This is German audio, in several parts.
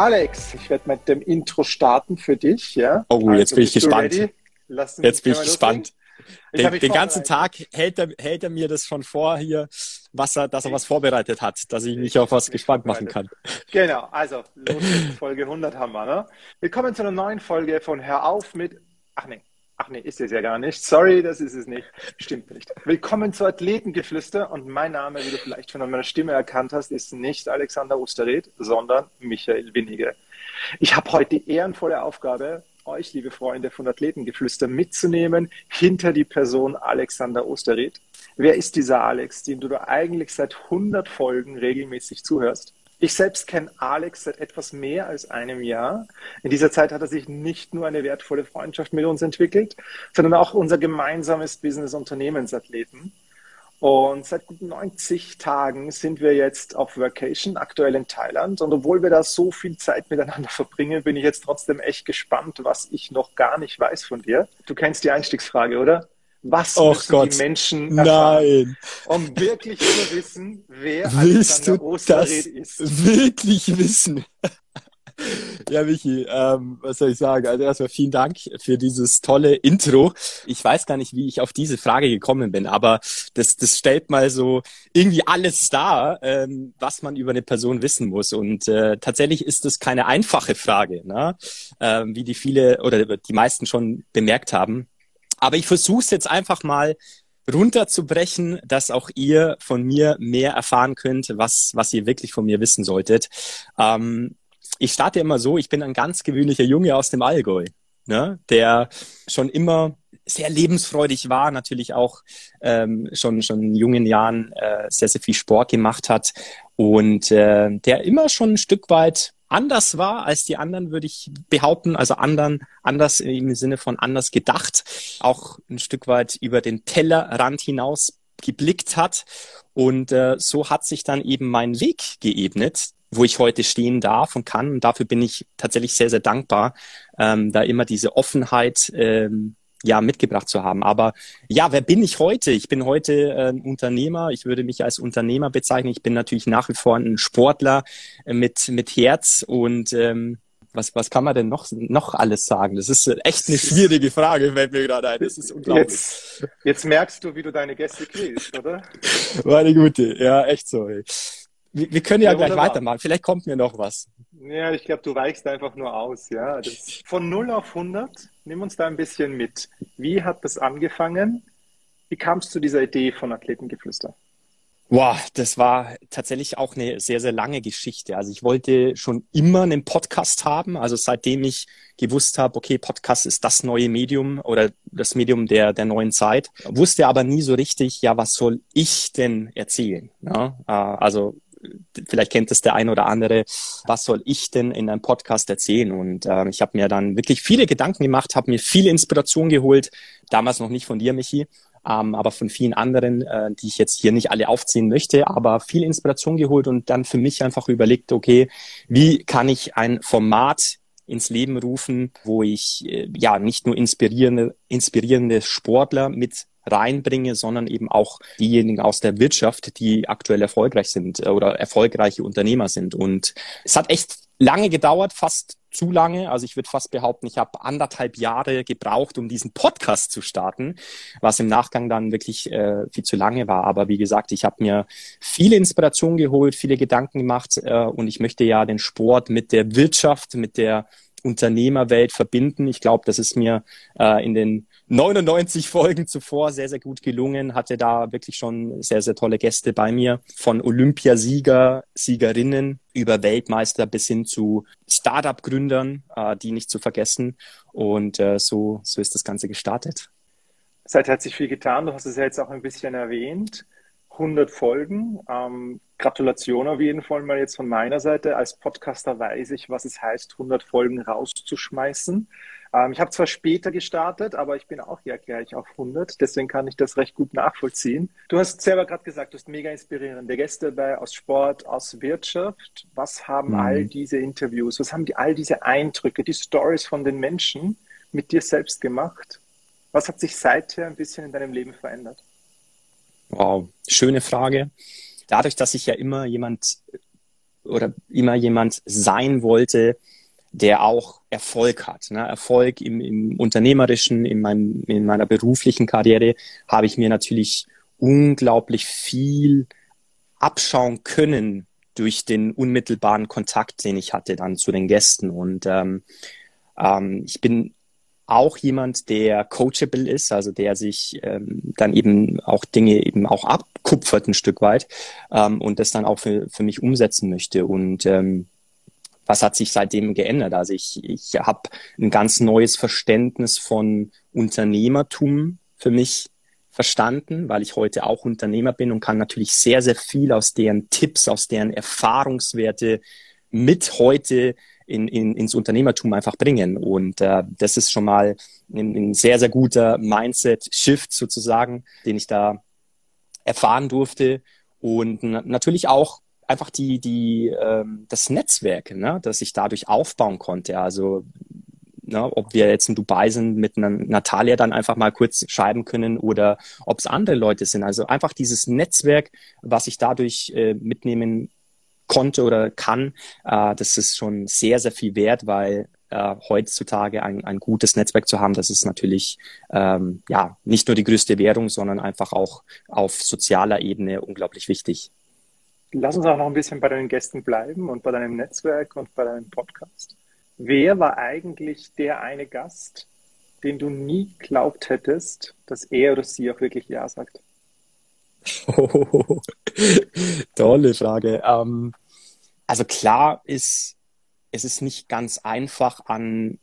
Alex, ich werde mit dem Intro starten für dich. Ja? Oh, also, jetzt bin ich gespannt. Jetzt bin ich gespannt. Ich den, den ganzen Tag hält er, hält er mir das schon vor hier, was er, dass er was vorbereitet hat, dass ich mich auf was gespannt machen kann. Genau, also los Folge 100 haben wir. Ne? Willkommen zu einer neuen Folge von Hör auf mit. Ach nee, Ach nee, ist es ja gar nicht. Sorry, das ist es nicht. Stimmt nicht. Willkommen zu Athletengeflüster und mein Name, wie du vielleicht an meiner Stimme erkannt hast, ist nicht Alexander Osterred, sondern Michael Winnige. Ich habe heute die ehrenvolle Aufgabe, euch, liebe Freunde von Athletengeflüster, mitzunehmen hinter die Person Alexander Osterred. Wer ist dieser Alex, dem du da eigentlich seit 100 Folgen regelmäßig zuhörst? Ich selbst kenne Alex seit etwas mehr als einem Jahr. In dieser Zeit hat er sich nicht nur eine wertvolle Freundschaft mit uns entwickelt, sondern auch unser gemeinsames Business Unternehmensathleten. Und seit gut 90 Tagen sind wir jetzt auf Vacation, aktuell in Thailand. Und obwohl wir da so viel Zeit miteinander verbringen, bin ich jetzt trotzdem echt gespannt, was ich noch gar nicht weiß von dir. Du kennst die Einstiegsfrage, oder? Was oh müssen Gott. die Menschen erfahren, Nein. um wirklich zu wissen, wer Willst Alexander Osterred ist? Wirklich wissen. Ja, Michi, ähm, was soll ich sagen? Also erstmal vielen Dank für dieses tolle Intro. Ich weiß gar nicht, wie ich auf diese Frage gekommen bin, aber das, das stellt mal so irgendwie alles dar, ähm, was man über eine Person wissen muss. Und äh, tatsächlich ist das keine einfache Frage, ne? ähm, wie die viele oder die meisten schon bemerkt haben. Aber ich versuche es jetzt einfach mal runterzubrechen, dass auch ihr von mir mehr erfahren könnt, was, was ihr wirklich von mir wissen solltet. Ähm, ich starte immer so, ich bin ein ganz gewöhnlicher Junge aus dem Allgäu, ne, der schon immer sehr lebensfreudig war, natürlich auch ähm, schon, schon in jungen Jahren äh, sehr, sehr viel Sport gemacht hat und äh, der immer schon ein Stück weit anders war als die anderen, würde ich behaupten. Also anderen, anders im Sinne von anders gedacht. Auch ein Stück weit über den Tellerrand hinaus geblickt hat. Und äh, so hat sich dann eben mein Weg geebnet, wo ich heute stehen darf und kann. Und dafür bin ich tatsächlich sehr, sehr dankbar, ähm, da immer diese Offenheit ähm, ja mitgebracht zu haben. Aber ja, wer bin ich heute? Ich bin heute äh, Unternehmer. Ich würde mich als Unternehmer bezeichnen. Ich bin natürlich nach wie vor ein Sportler äh, mit mit Herz und ähm, was, was kann man denn noch, noch alles sagen? Das ist echt eine schwierige Frage, fällt mir gerade ein. Das ist unglaublich. Jetzt, jetzt merkst du, wie du deine Gäste kriegst, oder? Meine Gute, ja, echt so. Ey. Wir, wir können ja, ja gleich wunderbar. weitermachen. Vielleicht kommt mir noch was. Ja, ich glaube, du weichst einfach nur aus. Ja, das, von 0 auf 100, nimm uns da ein bisschen mit. Wie hat das angefangen? Wie kamst du zu dieser Idee von Athletengeflüster? Wow, das war tatsächlich auch eine sehr, sehr lange Geschichte. Also ich wollte schon immer einen Podcast haben. Also seitdem ich gewusst habe, okay, Podcast ist das neue Medium oder das Medium der, der neuen Zeit, wusste aber nie so richtig, ja, was soll ich denn erzählen? Ja, äh, also vielleicht kennt es der ein oder andere, was soll ich denn in einem Podcast erzählen? Und äh, ich habe mir dann wirklich viele Gedanken gemacht, habe mir viele Inspiration geholt, damals noch nicht von dir, Michi, ähm, aber von vielen anderen, äh, die ich jetzt hier nicht alle aufziehen möchte, aber viel Inspiration geholt und dann für mich einfach überlegt, okay, wie kann ich ein Format ins Leben rufen, wo ich äh, ja nicht nur inspirierende, inspirierende Sportler mit reinbringe, sondern eben auch diejenigen aus der Wirtschaft, die aktuell erfolgreich sind äh, oder erfolgreiche Unternehmer sind. Und es hat echt lange gedauert, fast zu lange. Also ich würde fast behaupten, ich habe anderthalb Jahre gebraucht, um diesen Podcast zu starten, was im Nachgang dann wirklich äh, viel zu lange war. Aber wie gesagt, ich habe mir viele Inspiration geholt, viele Gedanken gemacht äh, und ich möchte ja den Sport mit der Wirtschaft, mit der Unternehmerwelt verbinden. Ich glaube, das ist mir äh, in den 99 Folgen zuvor sehr, sehr gut gelungen, hatte da wirklich schon sehr, sehr tolle Gäste bei mir, von Olympiasieger, Siegerinnen über Weltmeister bis hin zu Startup-Gründern, äh, die nicht zu vergessen. Und äh, so, so ist das Ganze gestartet. Seither hat sich viel getan. Du hast es ja jetzt auch ein bisschen erwähnt. 100 Folgen. Ähm, Gratulation auf jeden Fall mal jetzt von meiner Seite. Als Podcaster weiß ich, was es heißt, 100 Folgen rauszuschmeißen. Ähm, ich habe zwar später gestartet, aber ich bin auch ja gleich auf 100, deswegen kann ich das recht gut nachvollziehen. Du hast selber gerade gesagt, du hast mega inspirierende Gäste dabei aus Sport, aus Wirtschaft. Was haben mhm. all diese Interviews, was haben die, all diese Eindrücke, die Stories von den Menschen mit dir selbst gemacht? Was hat sich seither ein bisschen in deinem Leben verändert? Wow, schöne Frage. Dadurch, dass ich ja immer jemand oder immer jemand sein wollte, der auch Erfolg hat. Ne? Erfolg im, im unternehmerischen, in, meinem, in meiner beruflichen Karriere habe ich mir natürlich unglaublich viel abschauen können durch den unmittelbaren Kontakt, den ich hatte dann zu den Gästen. Und ähm, ähm, ich bin auch jemand, der coachable ist, also der sich ähm, dann eben auch Dinge eben auch abkupfert ein Stück weit ähm, und das dann auch für, für mich umsetzen möchte. Und ähm, was hat sich seitdem geändert? Also ich, ich habe ein ganz neues Verständnis von Unternehmertum für mich verstanden, weil ich heute auch Unternehmer bin und kann natürlich sehr, sehr viel aus deren Tipps, aus deren Erfahrungswerte mit heute in, in, ins Unternehmertum einfach bringen. Und äh, das ist schon mal ein, ein sehr, sehr guter Mindset-Shift sozusagen, den ich da erfahren durfte. Und natürlich auch einfach die, die, ähm, das Netzwerk, ne, das ich dadurch aufbauen konnte. Also ne, ob wir jetzt in Dubai sind, mit einer Natalia dann einfach mal kurz schreiben können oder ob es andere Leute sind. Also einfach dieses Netzwerk, was ich dadurch äh, mitnehmen konnte oder kann, äh, das ist schon sehr, sehr viel wert, weil äh, heutzutage ein, ein gutes Netzwerk zu haben, das ist natürlich ähm, ja nicht nur die größte Währung, sondern einfach auch auf sozialer Ebene unglaublich wichtig. Lass uns auch noch ein bisschen bei deinen Gästen bleiben und bei deinem Netzwerk und bei deinem Podcast. Wer war eigentlich der eine Gast, den du nie glaubt hättest, dass er oder sie auch wirklich Ja sagt? Oh, tolle Frage. Ähm, also klar ist, es ist nicht ganz einfach, an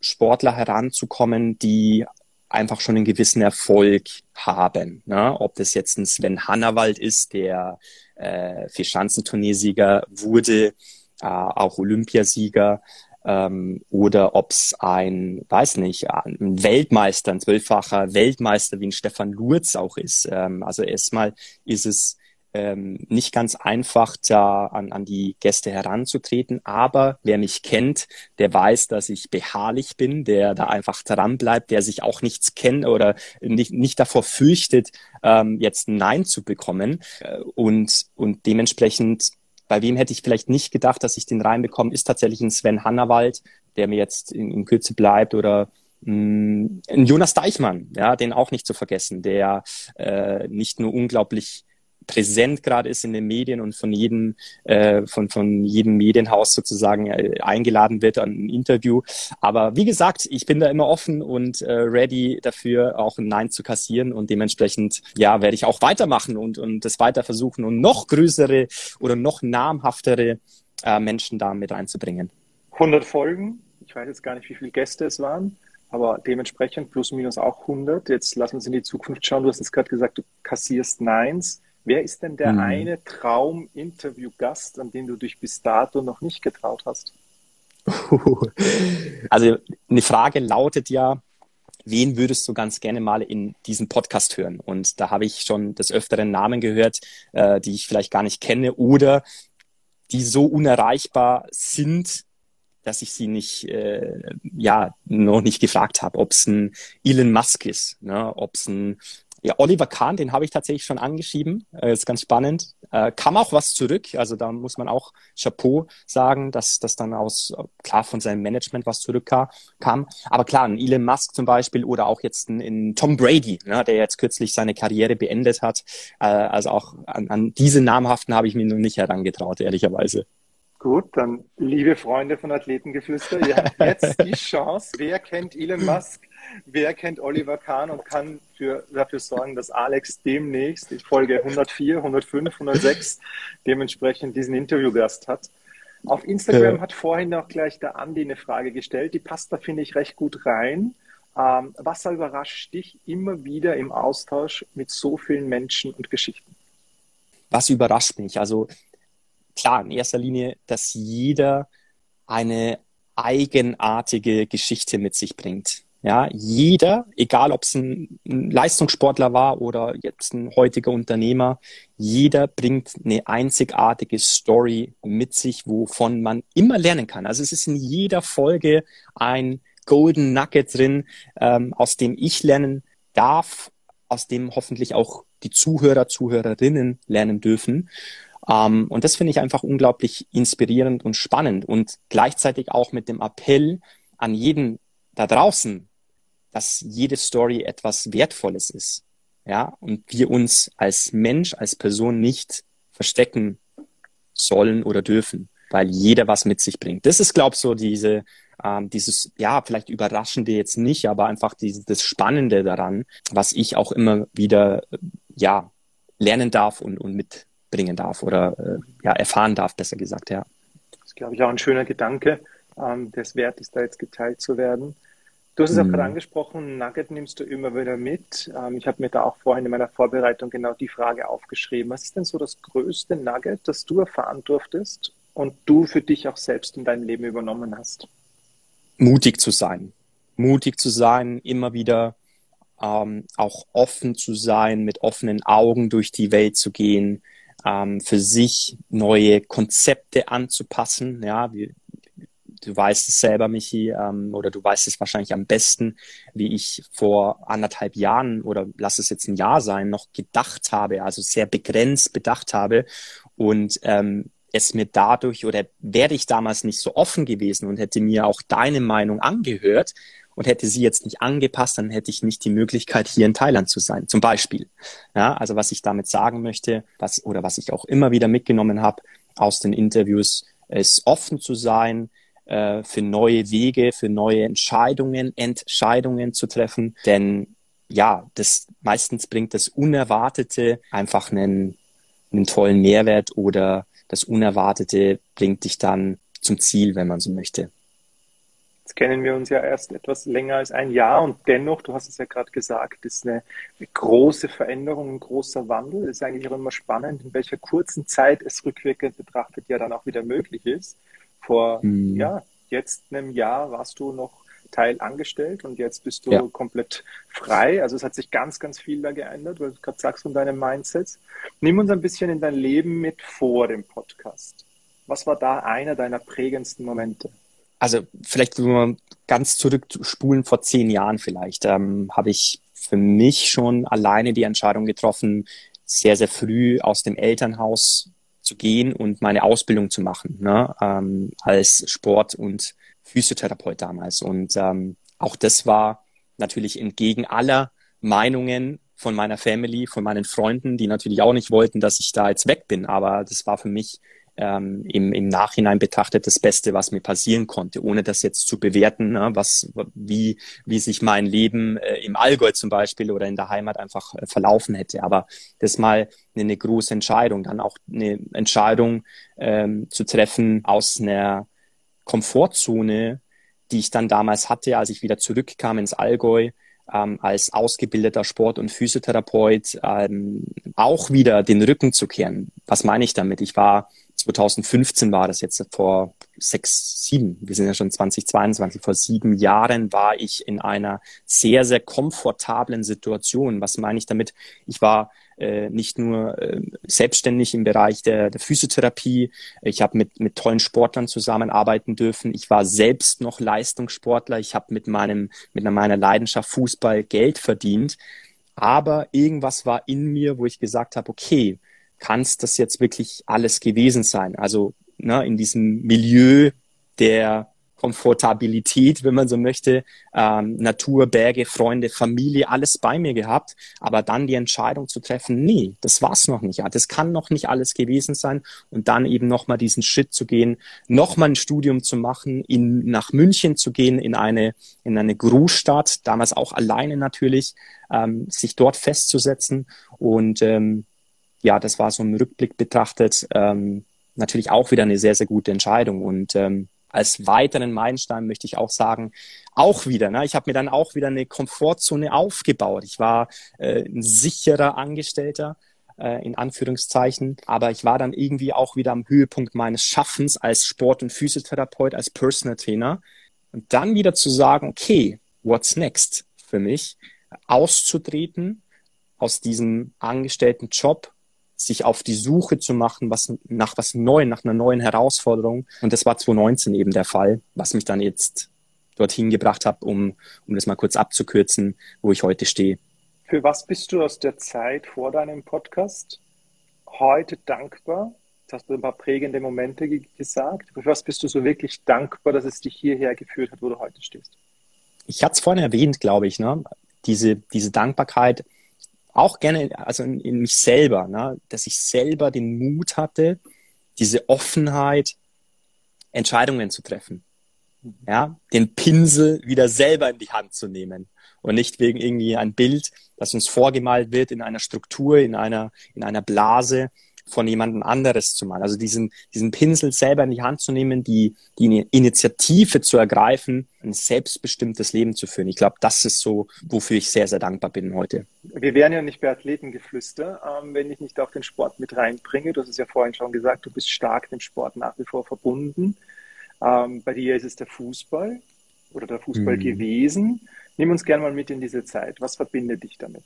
Sportler heranzukommen, die einfach schon einen gewissen Erfolg haben. Ne? Ob das jetzt ein Sven Hannawald ist, der äh, Vierschanzenturniersieger wurde, äh, auch Olympiasieger, ähm, oder ob es ein, weiß nicht, ein Weltmeister, ein zwölffacher Weltmeister wie ein Stefan Lurz auch ist. Ähm, also erstmal ist es ähm, nicht ganz einfach, da an, an die Gäste heranzutreten. Aber wer mich kennt, der weiß, dass ich beharrlich bin, der da einfach dran bleibt, der sich auch nichts kennt oder nicht, nicht davor fürchtet, ähm, jetzt ein Nein zu bekommen. Äh, und, und dementsprechend bei wem hätte ich vielleicht nicht gedacht, dass ich den reinbekomme, ist tatsächlich ein Sven Hannawald, der mir jetzt in, in Kürze bleibt oder mh, mm, ein Jonas Deichmann, ja, den auch nicht zu vergessen, der äh, nicht nur unglaublich präsent gerade ist in den Medien und von jedem, äh, von, von jedem Medienhaus sozusagen äh, eingeladen wird an ein Interview. Aber wie gesagt, ich bin da immer offen und äh, ready dafür, auch ein Nein zu kassieren und dementsprechend, ja, werde ich auch weitermachen und, und das weiter versuchen und noch größere oder noch namhaftere äh, Menschen da mit reinzubringen. 100 Folgen. Ich weiß jetzt gar nicht, wie viele Gäste es waren aber dementsprechend plus minus auch 100. Jetzt lass uns in die Zukunft schauen. Du hast jetzt gerade gesagt, du kassierst Neins. Wer ist denn der mhm. eine Traum-Interview-Gast, an den du dich bis dato noch nicht getraut hast? Also eine Frage lautet ja, wen würdest du ganz gerne mal in diesem Podcast hören? Und da habe ich schon des Öfteren Namen gehört, äh, die ich vielleicht gar nicht kenne oder die so unerreichbar sind, dass ich sie nicht, äh, ja, noch nicht gefragt habe, ob es ein Elon Musk ist, ne? ob es ein ja, Oliver Kahn, den habe ich tatsächlich schon angeschrieben. Äh, ist ganz spannend. Äh, kam auch was zurück. Also da muss man auch Chapeau sagen, dass das dann aus, klar, von seinem Management was zurückkam. Aber klar, ein Elon Musk zum Beispiel oder auch jetzt ein, ein Tom Brady, ne, der jetzt kürzlich seine Karriere beendet hat. Äh, also auch an, an diese namhaften habe ich mir noch nicht herangetraut, ehrlicherweise. Gut, dann liebe Freunde von Athletengeflüster, ihr habt jetzt die Chance. Wer kennt Elon Musk? Wer kennt Oliver Kahn und kann für, dafür sorgen, dass Alex demnächst, in Folge 104, 105, 106, dementsprechend diesen Interviewgast hat? Auf Instagram ja. hat vorhin auch gleich der Andi eine Frage gestellt. Die passt da, finde ich, recht gut rein. Ähm, was überrascht dich immer wieder im Austausch mit so vielen Menschen und Geschichten? Was überrascht mich? Also klar, in erster Linie, dass jeder eine eigenartige Geschichte mit sich bringt. Ja, jeder, egal ob es ein, Leistungssportler war oder jetzt ein heutiger Unternehmer, jeder bringt eine einzigartige Story mit sich, wovon man immer lernen kann. Also es ist in jeder Folge ein Golden Nugget drin, ähm, aus dem ich lernen darf aus dem hoffentlich auch die Zuhörer, Zuhörerinnen lernen dürfen. Ähm, und das finde ich einfach unglaublich inspirierend und spannend und gleichzeitig auch mit dem Appell an jeden da draußen, dass jede Story etwas Wertvolles ist. Ja, und wir uns als Mensch, als Person nicht verstecken sollen oder dürfen, weil jeder was mit sich bringt. Das ist, glaube ich, so diese, ähm, dieses, ja, vielleicht überraschende jetzt nicht, aber einfach dieses, das Spannende daran, was ich auch immer wieder, ja, lernen darf und, und mitbringen darf oder, äh, ja, erfahren darf, besser gesagt, ja. Das ist, glaube ich, auch ein schöner Gedanke, ähm, des Wertes da jetzt geteilt zu werden. Du hast es auch gerade mhm. angesprochen, Nugget nimmst du immer wieder mit. Ähm, ich habe mir da auch vorhin in meiner Vorbereitung genau die Frage aufgeschrieben. Was ist denn so das größte Nugget, das du erfahren durftest und du für dich auch selbst in deinem Leben übernommen hast? Mutig zu sein. Mutig zu sein, immer wieder ähm, auch offen zu sein, mit offenen Augen durch die Welt zu gehen, ähm, für sich neue Konzepte anzupassen. Ja, wir, du weißt es selber, Michi, ähm, oder du weißt es wahrscheinlich am besten, wie ich vor anderthalb Jahren oder lass es jetzt ein Jahr sein, noch gedacht habe, also sehr begrenzt bedacht habe und ähm, es mir dadurch oder wäre ich damals nicht so offen gewesen und hätte mir auch deine Meinung angehört und hätte sie jetzt nicht angepasst, dann hätte ich nicht die Möglichkeit, hier in Thailand zu sein, zum Beispiel. Ja, also was ich damit sagen möchte, was oder was ich auch immer wieder mitgenommen habe aus den Interviews, ist offen zu sein, äh, für neue Wege, für neue Entscheidungen, Entscheidungen zu treffen. Denn ja, das meistens bringt das Unerwartete einfach einen, einen tollen Mehrwert oder das Unerwartete bringt dich dann zum Ziel, wenn man so möchte. Jetzt kennen wir uns ja erst etwas länger als ein Jahr und dennoch, du hast es ja gerade gesagt, ist eine, eine große Veränderung, ein großer Wandel. Es ist eigentlich auch immer spannend, in welcher kurzen Zeit es rückwirkend betrachtet ja dann auch wieder möglich ist. Vor mhm. ja, jetzt einem Jahr warst du noch Teil angestellt und jetzt bist du ja. komplett frei. Also es hat sich ganz, ganz viel da geändert, weil du gerade sagst von deinem Mindset. Nimm uns ein bisschen in dein Leben mit vor dem Podcast. Was war da einer deiner prägendsten Momente? Also vielleicht wenn wir ganz zurückspulen vor zehn Jahren vielleicht, ähm, habe ich für mich schon alleine die Entscheidung getroffen, sehr, sehr früh aus dem Elternhaus zu gehen und meine Ausbildung zu machen, ne, ähm, als Sport- und Physiotherapeut damals. Und ähm, auch das war natürlich entgegen aller Meinungen von meiner Family, von meinen Freunden, die natürlich auch nicht wollten, dass ich da jetzt weg bin. Aber das war für mich ähm, im, im Nachhinein betrachtet das Beste, was mir passieren konnte, ohne das jetzt zu bewerten, ne, was, wie, wie sich mein Leben äh, im Allgäu zum Beispiel oder in der Heimat einfach äh, verlaufen hätte. Aber das mal eine, eine große Entscheidung, dann auch eine Entscheidung ähm, zu treffen aus einer Komfortzone, die ich dann damals hatte, als ich wieder zurückkam ins Allgäu, ähm, als ausgebildeter Sport- und Physiotherapeut ähm, auch wieder den Rücken zu kehren. Was meine ich damit? Ich war 2015 war das jetzt vor sechs, sieben, wir sind ja schon 2022, vor sieben Jahren war ich in einer sehr, sehr komfortablen Situation. Was meine ich damit? Ich war äh, nicht nur äh, selbstständig im Bereich der, der Physiotherapie, ich habe mit, mit tollen Sportlern zusammenarbeiten dürfen, ich war selbst noch Leistungssportler, ich habe mit meinem, mit meiner Leidenschaft Fußball Geld verdient, aber irgendwas war in mir, wo ich gesagt habe, okay, kann es das jetzt wirklich alles gewesen sein? Also ne, in diesem Milieu der Komfortabilität, wenn man so möchte, ähm, Natur, Berge, Freunde, Familie, alles bei mir gehabt, aber dann die Entscheidung zu treffen, nee, das war's noch nicht, das kann noch nicht alles gewesen sein. Und dann eben nochmal diesen Schritt zu gehen, nochmal ein Studium zu machen, in, nach München zu gehen, in eine, in eine Großstadt, damals auch alleine natürlich, ähm, sich dort festzusetzen. Und ähm, ja, das war so im Rückblick betrachtet ähm, natürlich auch wieder eine sehr, sehr gute Entscheidung. Und ähm, als weiteren Meilenstein möchte ich auch sagen, auch wieder, ne, ich habe mir dann auch wieder eine Komfortzone aufgebaut. Ich war äh, ein sicherer Angestellter, äh, in Anführungszeichen, aber ich war dann irgendwie auch wieder am Höhepunkt meines Schaffens als Sport- und Physiotherapeut, als Personal Trainer. Und dann wieder zu sagen, okay, what's next für mich? Auszutreten aus diesem angestellten Job sich auf die Suche zu machen, was nach was Neuem, nach einer neuen Herausforderung. Und das war 2019 eben der Fall, was mich dann jetzt dorthin gebracht hat, um, um das mal kurz abzukürzen, wo ich heute stehe. Für was bist du aus der Zeit vor deinem Podcast heute dankbar? Jetzt hast du ein paar prägende Momente gesagt. Für was bist du so wirklich dankbar, dass es dich hierher geführt hat, wo du heute stehst? Ich hatte es vorhin erwähnt, glaube ich, ne? diese, diese Dankbarkeit auch gerne, also in, in mich selber, ne? dass ich selber den Mut hatte, diese Offenheit, Entscheidungen zu treffen. Ja, den Pinsel wieder selber in die Hand zu nehmen und nicht wegen irgendwie ein Bild, das uns vorgemalt wird in einer Struktur, in einer, in einer Blase, von jemandem anderes zu malen. Also diesen, diesen Pinsel selber in die Hand zu nehmen, die, die Initiative zu ergreifen, ein selbstbestimmtes Leben zu führen. Ich glaube, das ist so, wofür ich sehr, sehr dankbar bin heute. Wir wären ja nicht bei Athletengeflüster, ähm, wenn ich nicht auch den Sport mit reinbringe. Du hast es ja vorhin schon gesagt, du bist stark dem Sport nach wie vor verbunden. Ähm, bei dir ist es der Fußball oder der Fußball mhm. gewesen. Nimm uns gerne mal mit in diese Zeit. Was verbindet dich damit?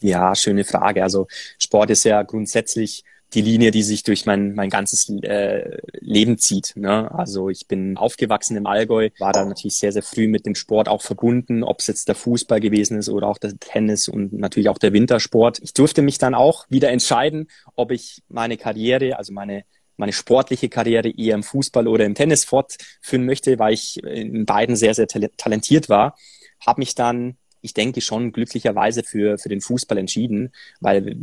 Ja, schöne Frage. Also Sport ist ja grundsätzlich die Linie, die sich durch mein, mein ganzes äh, Leben zieht. Ne? Also ich bin aufgewachsen im Allgäu, war da natürlich sehr, sehr früh mit dem Sport auch verbunden, ob es jetzt der Fußball gewesen ist oder auch der Tennis und natürlich auch der Wintersport. Ich durfte mich dann auch wieder entscheiden, ob ich meine Karriere, also meine meine sportliche Karriere eher im Fußball oder im Tennis fortführen möchte, weil ich in beiden sehr, sehr talentiert war. Habe mich dann ich denke schon glücklicherweise für, für den Fußball entschieden, weil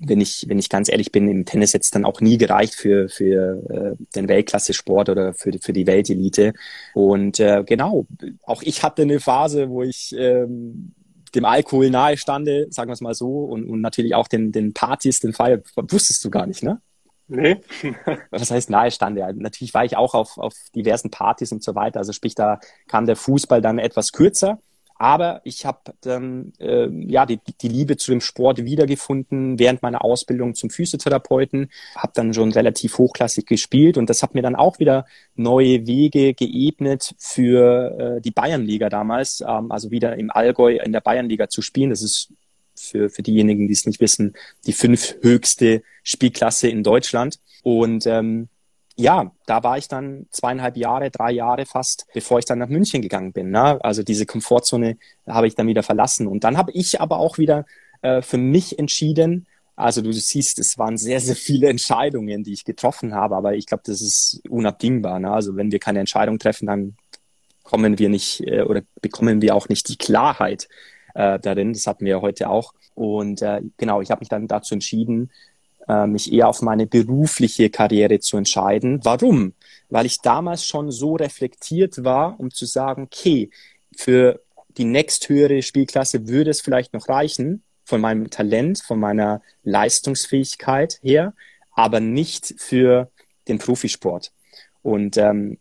wenn ich, wenn ich ganz ehrlich bin, im Tennis jetzt dann auch nie gereicht für, für äh, den Weltklasse-Sport oder für, für die Weltelite. Und äh, genau, auch ich hatte eine Phase, wo ich ähm, dem Alkohol nahe stande, sagen wir es mal so, und, und natürlich auch den, den Partys, den Feier, wusstest du gar nicht, ne? Nee. Was heißt nahe stande? Ja, natürlich war ich auch auf, auf diversen Partys und so weiter. Also sprich, da kam der Fußball dann etwas kürzer. Aber ich habe dann äh, ja die, die Liebe zu dem Sport wiedergefunden während meiner Ausbildung zum Physiotherapeuten, habe dann schon relativ hochklassig gespielt und das hat mir dann auch wieder neue Wege geebnet für äh, die Bayernliga damals, ähm, also wieder im Allgäu in der Bayernliga zu spielen. Das ist für, für diejenigen, die es nicht wissen, die fünf höchste Spielklasse in Deutschland. Und ähm, ja, da war ich dann zweieinhalb Jahre, drei Jahre fast, bevor ich dann nach München gegangen bin. Ne? Also diese Komfortzone habe ich dann wieder verlassen. Und dann habe ich aber auch wieder äh, für mich entschieden, also du siehst, es waren sehr, sehr viele Entscheidungen, die ich getroffen habe, aber ich glaube, das ist unabdingbar. Ne? Also wenn wir keine Entscheidung treffen, dann kommen wir nicht äh, oder bekommen wir auch nicht die Klarheit äh, darin. Das hatten wir heute auch. Und äh, genau, ich habe mich dann dazu entschieden, äh, mich eher auf meine berufliche Karriere zu entscheiden. Warum? Weil ich damals schon so reflektiert war, um zu sagen, okay, für die nächsthöhere Spielklasse würde es vielleicht noch reichen, von meinem Talent, von meiner Leistungsfähigkeit her, aber nicht für den Profisport. Und ähm,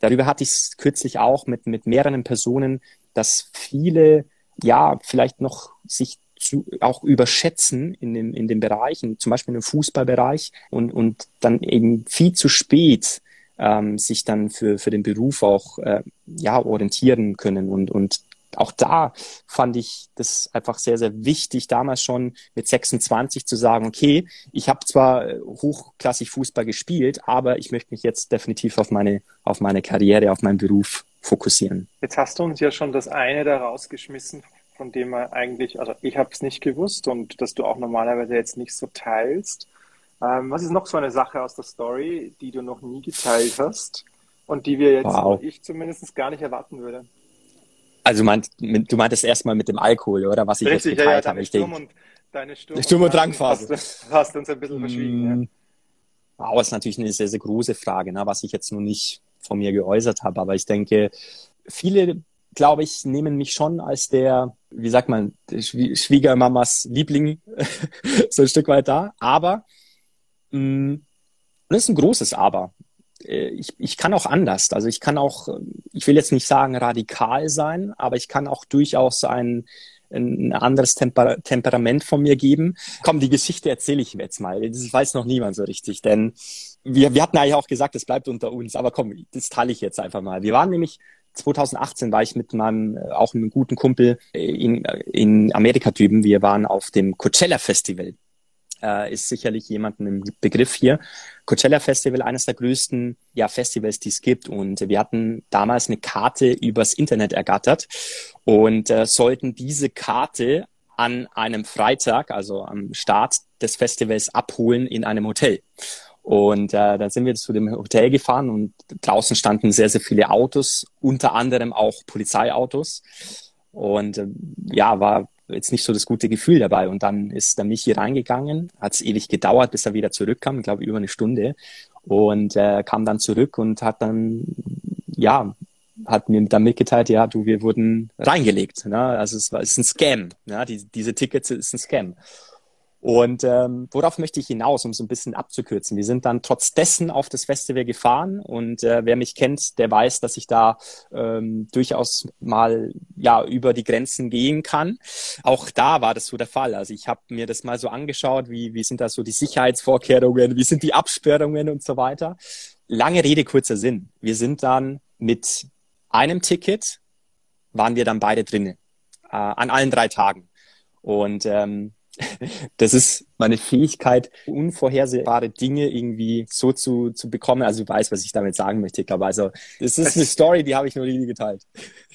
darüber hatte ich kürzlich auch mit, mit mehreren Personen, dass viele ja vielleicht noch sich zu, auch überschätzen in den, in den Bereichen, zum Beispiel im Fußballbereich und, und dann eben viel zu spät ähm, sich dann für, für den Beruf auch äh, ja, orientieren können. Und, und auch da fand ich das einfach sehr, sehr wichtig, damals schon mit 26 zu sagen, okay, ich habe zwar hochklassig Fußball gespielt, aber ich möchte mich jetzt definitiv auf meine, auf meine Karriere, auf meinen Beruf fokussieren. Jetzt hast du uns ja schon das eine da rausgeschmissen, von dem man eigentlich, also ich habe es nicht gewusst und dass du auch normalerweise jetzt nicht so teilst. Ähm, was ist noch so eine Sache aus der Story, die du noch nie geteilt hast und die wir jetzt, wow. ich zumindest gar nicht erwarten würde? Also meint, du meintest erstmal mit dem Alkohol, oder was ich Richtig, jetzt geteilt ja, ja, habe. Ich Sturm und, deine Sturm, Sturm und Drangphase. Hast, hast uns ein bisschen verschwiegen. Mm. Ja. Wow, ist natürlich eine sehr, sehr große Frage, ne, was ich jetzt noch nicht von mir geäußert habe. Aber ich denke, viele glaube ich, nehmen mich schon als der, wie sagt man, Schwiegermamas Liebling so ein Stück weit da. Aber mh, mm, das ist ein großes Aber. Äh, ich, ich kann auch anders. Also ich kann auch, ich will jetzt nicht sagen radikal sein, aber ich kann auch durchaus ein, ein anderes Temper Temperament von mir geben. Komm, die Geschichte erzähle ich jetzt mal. Das weiß noch niemand so richtig, denn wir, wir hatten eigentlich auch gesagt, es bleibt unter uns, aber komm, das teile ich jetzt einfach mal. Wir waren nämlich 2018 war ich mit meinem äh, auch einem guten Kumpel in, in Amerika drüben. Wir waren auf dem Coachella Festival. Äh, ist sicherlich jemandem im Begriff hier. Coachella Festival, eines der größten ja, Festivals, die es gibt. Und wir hatten damals eine Karte übers Internet ergattert und äh, sollten diese Karte an einem Freitag, also am Start des Festivals, abholen in einem Hotel. Und äh, dann sind wir zu dem Hotel gefahren und draußen standen sehr, sehr viele Autos, unter anderem auch Polizeiautos. Und äh, ja, war jetzt nicht so das gute Gefühl dabei. Und dann ist der Michi reingegangen, hat es ewig gedauert, bis er wieder zurückkam, ich glaube über eine Stunde. Und äh, kam dann zurück und hat dann, ja, hat mir dann mitgeteilt, ja, du, wir wurden reingelegt. Ne? Also es war es ist ein Scam. Ne? Die, diese Tickets ist ein Scam. Und ähm, worauf möchte ich hinaus, um so ein bisschen abzukürzen? Wir sind dann trotz dessen auf das Festival gefahren und äh, wer mich kennt, der weiß, dass ich da ähm, durchaus mal ja über die Grenzen gehen kann. Auch da war das so der Fall. Also ich habe mir das mal so angeschaut, wie wie sind da so die Sicherheitsvorkehrungen, wie sind die Absperrungen und so weiter. Lange Rede kurzer Sinn. Wir sind dann mit einem Ticket waren wir dann beide drinnen äh, an allen drei Tagen und ähm, das ist meine Fähigkeit, unvorhersehbare Dinge irgendwie so zu, zu bekommen. Also du weißt, was ich damit sagen möchte. Ich glaube, also das ist eine Story, die habe ich noch nie geteilt.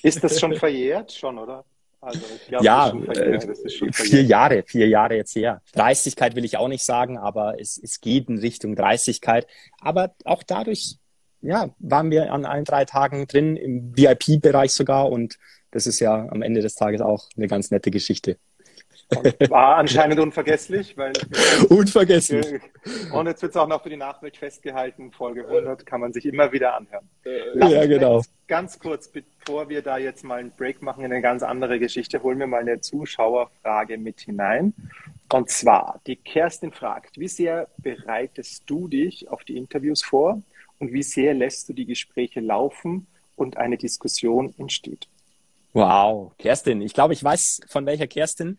Ist das schon verjährt schon, oder? Also ich glaube, ja, äh, vier Jahre, vier Jahre jetzt her. Dreistigkeit will ich auch nicht sagen, aber es, es geht in Richtung Dreistigkeit. Aber auch dadurch, ja, waren wir an allen drei Tagen drin, im VIP-Bereich sogar. Und das ist ja am Ende des Tages auch eine ganz nette Geschichte. Und war anscheinend unvergesslich, weil. unvergesslich. Und jetzt wird es auch noch für die Nachwelt festgehalten. Folge 100 kann man sich immer wieder anhören. Lass ja, genau. Ganz kurz, bevor wir da jetzt mal einen Break machen in eine ganz andere Geschichte, holen wir mal eine Zuschauerfrage mit hinein. Und zwar, die Kerstin fragt, wie sehr bereitest du dich auf die Interviews vor und wie sehr lässt du die Gespräche laufen und eine Diskussion entsteht? Wow, Kerstin, ich glaube, ich weiß, von welcher Kerstin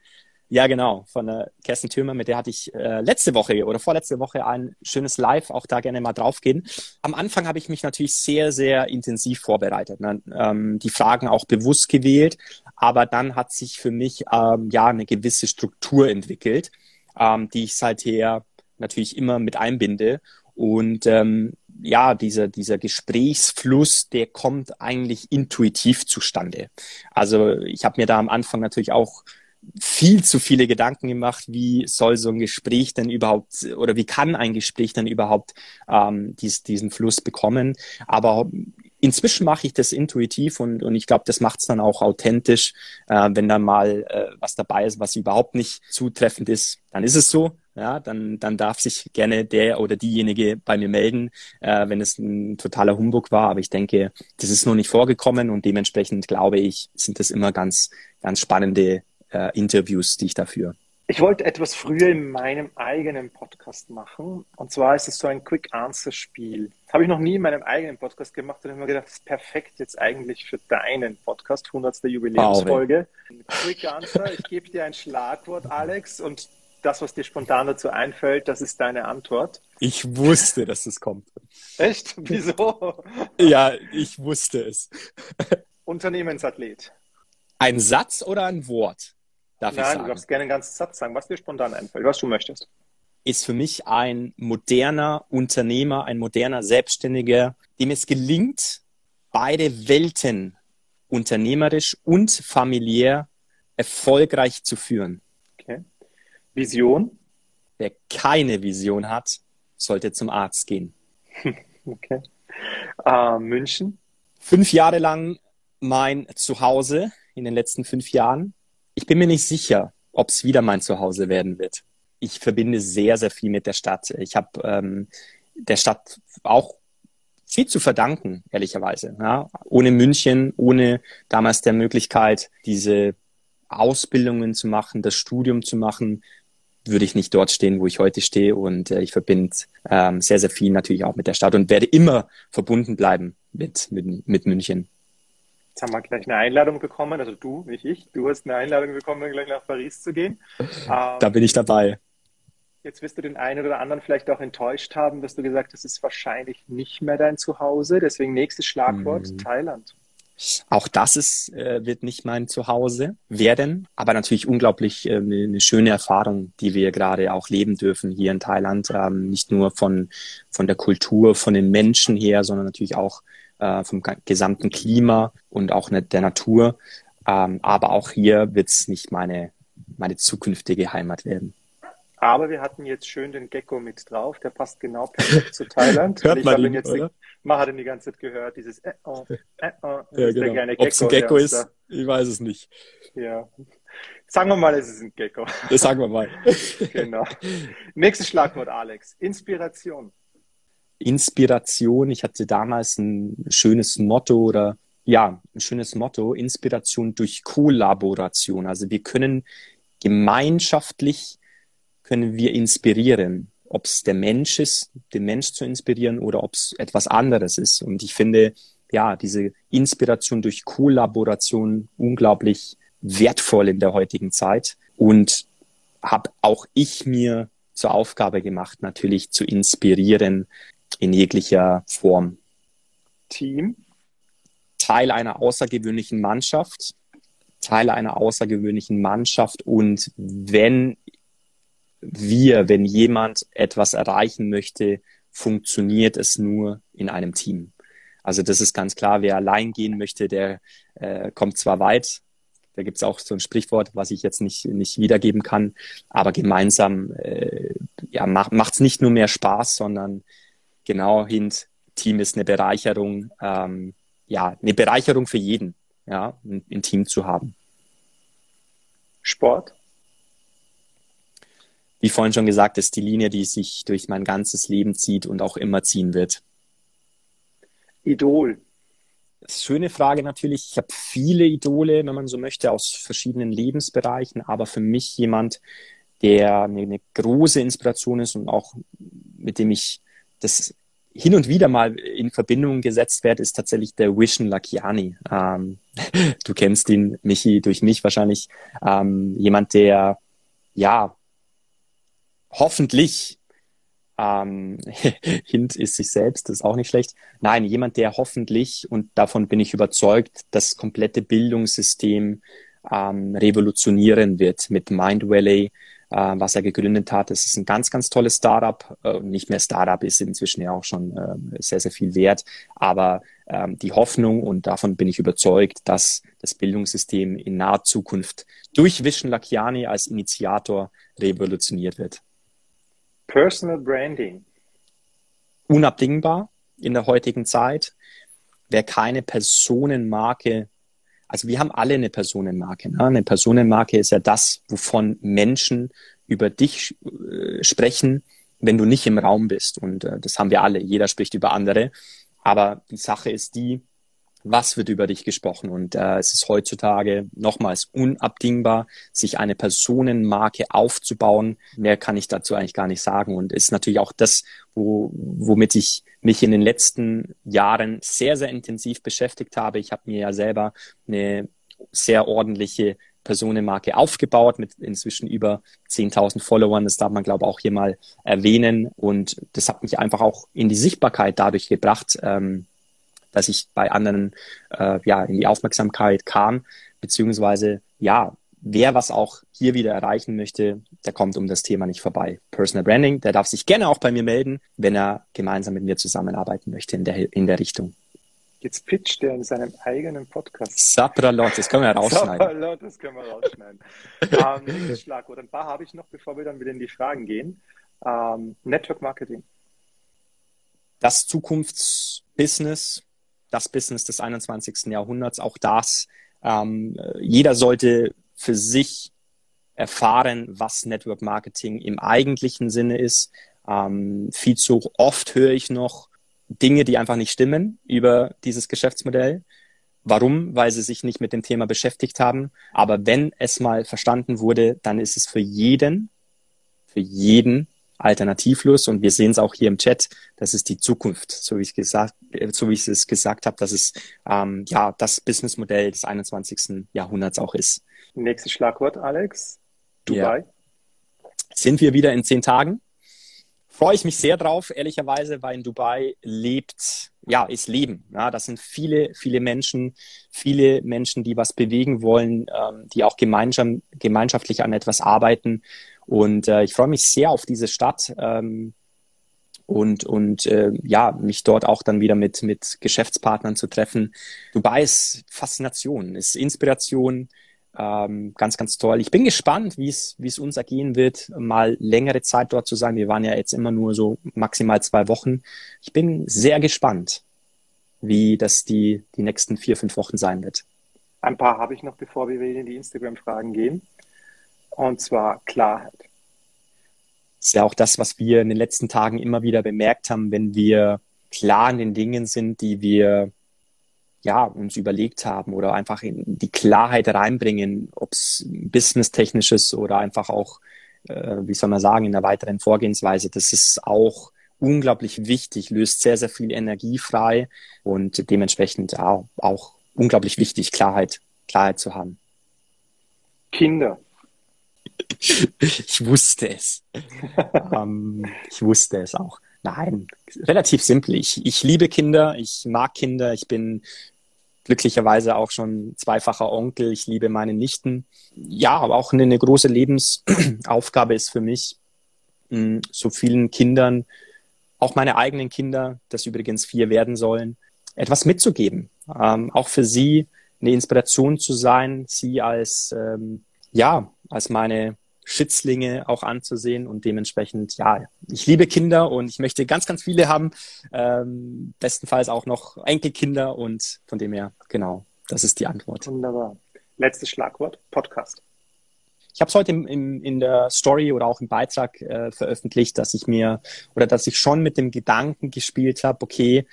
ja, genau, von der Kerstin Thürmer, mit der hatte ich äh, letzte Woche oder vorletzte Woche ein schönes Live, auch da gerne mal draufgehen. Am Anfang habe ich mich natürlich sehr, sehr intensiv vorbereitet, ne? ähm, die Fragen auch bewusst gewählt, aber dann hat sich für mich ähm, ja eine gewisse Struktur entwickelt, ähm, die ich seither natürlich immer mit einbinde. Und ähm, ja, dieser, dieser Gesprächsfluss, der kommt eigentlich intuitiv zustande. Also ich habe mir da am Anfang natürlich auch viel zu viele Gedanken gemacht, wie soll so ein Gespräch denn überhaupt oder wie kann ein Gespräch denn überhaupt ähm, dies, diesen Fluss bekommen. Aber inzwischen mache ich das intuitiv und, und ich glaube, das macht es dann auch authentisch. Äh, wenn da mal äh, was dabei ist, was überhaupt nicht zutreffend ist, dann ist es so. Ja, dann, dann darf sich gerne der oder diejenige bei mir melden, äh, wenn es ein totaler Humbug war. Aber ich denke, das ist noch nicht vorgekommen und dementsprechend glaube ich, sind das immer ganz, ganz spannende äh, Interviews, die ich dafür. Ich wollte etwas früher in meinem eigenen Podcast machen. Und zwar ist es so ein Quick-Answer-Spiel. Habe ich noch nie in meinem eigenen Podcast gemacht und habe mir gedacht, das ist perfekt jetzt eigentlich für deinen Podcast, 100. Jubiläumsfolge. Wow, Quick Answer, ich gebe dir ein Schlagwort, Alex, und das, was dir spontan dazu einfällt, das ist deine Antwort. Ich wusste, dass es kommt. Echt? Wieso? ja, ich wusste es. Unternehmensathlet. Ein Satz oder ein Wort? Darf Nein, ich sagen? du darfst gerne einen ganzen Satz sagen, was dir spontan einfällt, was du möchtest. Ist für mich ein moderner Unternehmer, ein moderner Selbstständiger, dem es gelingt, beide Welten unternehmerisch und familiär erfolgreich zu führen. Okay. Vision? Wer keine Vision hat, sollte zum Arzt gehen. Okay. Äh, München? Fünf Jahre lang mein Zuhause in den letzten fünf Jahren. Ich bin mir nicht sicher, ob es wieder mein Zuhause werden wird. Ich verbinde sehr, sehr viel mit der Stadt. Ich habe ähm, der Stadt auch viel zu verdanken, ehrlicherweise. Ja? Ohne München, ohne damals der Möglichkeit, diese Ausbildungen zu machen, das Studium zu machen, würde ich nicht dort stehen, wo ich heute stehe. Und äh, ich verbinde ähm, sehr, sehr viel natürlich auch mit der Stadt und werde immer verbunden bleiben mit, mit, mit München. Jetzt haben wir gleich eine Einladung bekommen, also du, nicht ich. Du hast eine Einladung bekommen, gleich nach Paris zu gehen. Da bin ich dabei. Jetzt wirst du den einen oder anderen vielleicht auch enttäuscht haben, dass du gesagt hast, es ist wahrscheinlich nicht mehr dein Zuhause. Deswegen nächstes Schlagwort, mhm. Thailand. Auch das ist, äh, wird nicht mein Zuhause werden, aber natürlich unglaublich äh, eine schöne Erfahrung, die wir gerade auch leben dürfen hier in Thailand. Ähm, nicht nur von, von der Kultur, von den Menschen her, sondern natürlich auch äh, vom gesamten Klima und auch der Natur. Ähm, aber auch hier wird es nicht meine, meine zukünftige Heimat werden. Aber wir hatten jetzt schön den Gecko mit drauf, der passt genau perfekt zu Thailand. Hört man ihn, jetzt oder? man hat ihn die ganze Zeit gehört, dieses äh oh, äh oh, ja, genau. der kleine Gecko. Ob es ein Gecko ist, da, ich weiß es nicht. Ja. Sagen wir mal, es ist ein Gecko. Das sagen wir mal. genau. Nächstes Schlagwort, Alex. Inspiration. Inspiration. Ich hatte damals ein schönes Motto oder ja, ein schönes Motto. Inspiration durch Kollaboration. Also wir können gemeinschaftlich können wir inspirieren. Ob es der Mensch ist, den Mensch zu inspirieren oder ob es etwas anderes ist. Und ich finde, ja, diese Inspiration durch Kollaboration unglaublich wertvoll in der heutigen Zeit. Und habe auch ich mir zur Aufgabe gemacht, natürlich zu inspirieren in jeglicher Form. Team? Teil einer außergewöhnlichen Mannschaft. Teil einer außergewöhnlichen Mannschaft. Und wenn wir, wenn jemand etwas erreichen möchte, funktioniert es nur in einem Team. Also das ist ganz klar, wer allein gehen möchte, der äh, kommt zwar weit, da gibt es auch so ein Sprichwort, was ich jetzt nicht, nicht wiedergeben kann, aber gemeinsam äh, ja, macht es nicht nur mehr Spaß, sondern genau hin, Team ist eine Bereicherung, ähm, ja, eine Bereicherung für jeden, ja, ein, ein Team zu haben. Sport? wie vorhin schon gesagt, ist die Linie, die sich durch mein ganzes Leben zieht und auch immer ziehen wird. Idol. Schöne Frage natürlich. Ich habe viele Idole, wenn man so möchte, aus verschiedenen Lebensbereichen, aber für mich jemand, der eine, eine große Inspiration ist und auch mit dem ich das hin und wieder mal in Verbindung gesetzt werde, ist tatsächlich der Vishen Lakiani. Ähm, du kennst ihn, Michi, durch mich wahrscheinlich. Ähm, jemand, der ja hoffentlich ähm, Hint ist sich selbst, das ist auch nicht schlecht. Nein, jemand, der hoffentlich, und davon bin ich überzeugt, das komplette Bildungssystem ähm, revolutionieren wird mit Mind Valley, äh, was er gegründet hat. Es ist ein ganz, ganz tolles Startup. Äh, nicht mehr Startup ist inzwischen ja auch schon äh, sehr, sehr viel wert. Aber ähm, die Hoffnung, und davon bin ich überzeugt, dass das Bildungssystem in naher Zukunft durch Vishen Lakiani als Initiator revolutioniert wird. Personal Branding. Unabdingbar in der heutigen Zeit. Wer keine Personenmarke, also wir haben alle eine Personenmarke. Ne? Eine Personenmarke ist ja das, wovon Menschen über dich äh, sprechen, wenn du nicht im Raum bist. Und äh, das haben wir alle. Jeder spricht über andere. Aber die Sache ist die, was wird über dich gesprochen. Und äh, es ist heutzutage nochmals unabdingbar, sich eine Personenmarke aufzubauen. Mehr kann ich dazu eigentlich gar nicht sagen. Und ist natürlich auch das, wo, womit ich mich in den letzten Jahren sehr, sehr intensiv beschäftigt habe. Ich habe mir ja selber eine sehr ordentliche Personenmarke aufgebaut mit inzwischen über 10.000 Followern. Das darf man, glaube ich, auch hier mal erwähnen. Und das hat mich einfach auch in die Sichtbarkeit dadurch gebracht, ähm, dass ich bei anderen äh, ja in die Aufmerksamkeit kam, beziehungsweise ja, wer was auch hier wieder erreichen möchte, der kommt um das Thema nicht vorbei. Personal Branding, der darf sich gerne auch bei mir melden, wenn er gemeinsam mit mir zusammenarbeiten möchte in der, in der Richtung. Jetzt pitcht er in seinem eigenen Podcast. Sapralot, das können wir rausschneiden. Sapralot, das können wir rausschneiden. ähm, nächstes Schlagwort. Ein paar habe ich noch, bevor wir dann wieder in die Fragen gehen. Ähm, Network Marketing. Das Zukunftsbusiness das Business des 21. Jahrhunderts, auch das. Ähm, jeder sollte für sich erfahren, was Network Marketing im eigentlichen Sinne ist. Ähm, viel zu oft höre ich noch Dinge, die einfach nicht stimmen über dieses Geschäftsmodell. Warum? Weil sie sich nicht mit dem Thema beschäftigt haben. Aber wenn es mal verstanden wurde, dann ist es für jeden, für jeden alternativlos und wir sehen es auch hier im Chat, das ist die Zukunft, so wie ich gesagt, äh, so wie ich es gesagt habe, dass es ähm, ja das Businessmodell des 21. Jahrhunderts auch ist. Nächstes Schlagwort, Alex. Dubai. Ja. Sind wir wieder in zehn Tagen? Freue ich mich sehr drauf, ehrlicherweise, weil in Dubai lebt, ja, ist Leben. Ja, das sind viele, viele Menschen, viele Menschen, die was bewegen wollen, ähm, die auch gemeinsam, gemeinschaftlich an etwas arbeiten. Und äh, ich freue mich sehr auf diese Stadt ähm, und, und äh, ja, mich dort auch dann wieder mit, mit Geschäftspartnern zu treffen. Dubai ist Faszination, ist Inspiration. Ähm, ganz, ganz toll. Ich bin gespannt, wie es wie es uns ergehen wird, mal längere Zeit dort zu sein. Wir waren ja jetzt immer nur so maximal zwei Wochen. Ich bin sehr gespannt, wie das die, die nächsten vier, fünf Wochen sein wird. Ein paar habe ich noch, bevor wir in die Instagram-Fragen gehen. Und zwar Klarheit. Das ist ja auch das, was wir in den letzten Tagen immer wieder bemerkt haben, wenn wir klar in den Dingen sind, die wir ja, uns überlegt haben oder einfach in die Klarheit reinbringen, ob es businesstechnisches oder einfach auch, äh, wie soll man sagen, in der weiteren Vorgehensweise. Das ist auch unglaublich wichtig, löst sehr, sehr viel Energie frei und dementsprechend ja, auch unglaublich wichtig, Klarheit, Klarheit zu haben. Kinder. Ich wusste es. ähm, ich wusste es auch. Nein, relativ simpel. Ich, ich liebe Kinder, ich mag Kinder, ich bin glücklicherweise auch schon zweifacher Onkel, ich liebe meine Nichten. Ja, aber auch eine, eine große Lebensaufgabe ist für mich, so vielen Kindern, auch meine eigenen Kinder, das übrigens vier werden sollen, etwas mitzugeben. Ähm, auch für sie eine Inspiration zu sein, sie als, ähm, ja, als meine Schützlinge auch anzusehen und dementsprechend, ja, ich liebe Kinder und ich möchte ganz, ganz viele haben, ähm, bestenfalls auch noch Enkelkinder und von dem her, genau, das ist die Antwort. Wunderbar. Letztes Schlagwort, Podcast. Ich habe es heute im, im, in der Story oder auch im Beitrag äh, veröffentlicht, dass ich mir oder dass ich schon mit dem Gedanken gespielt habe, okay,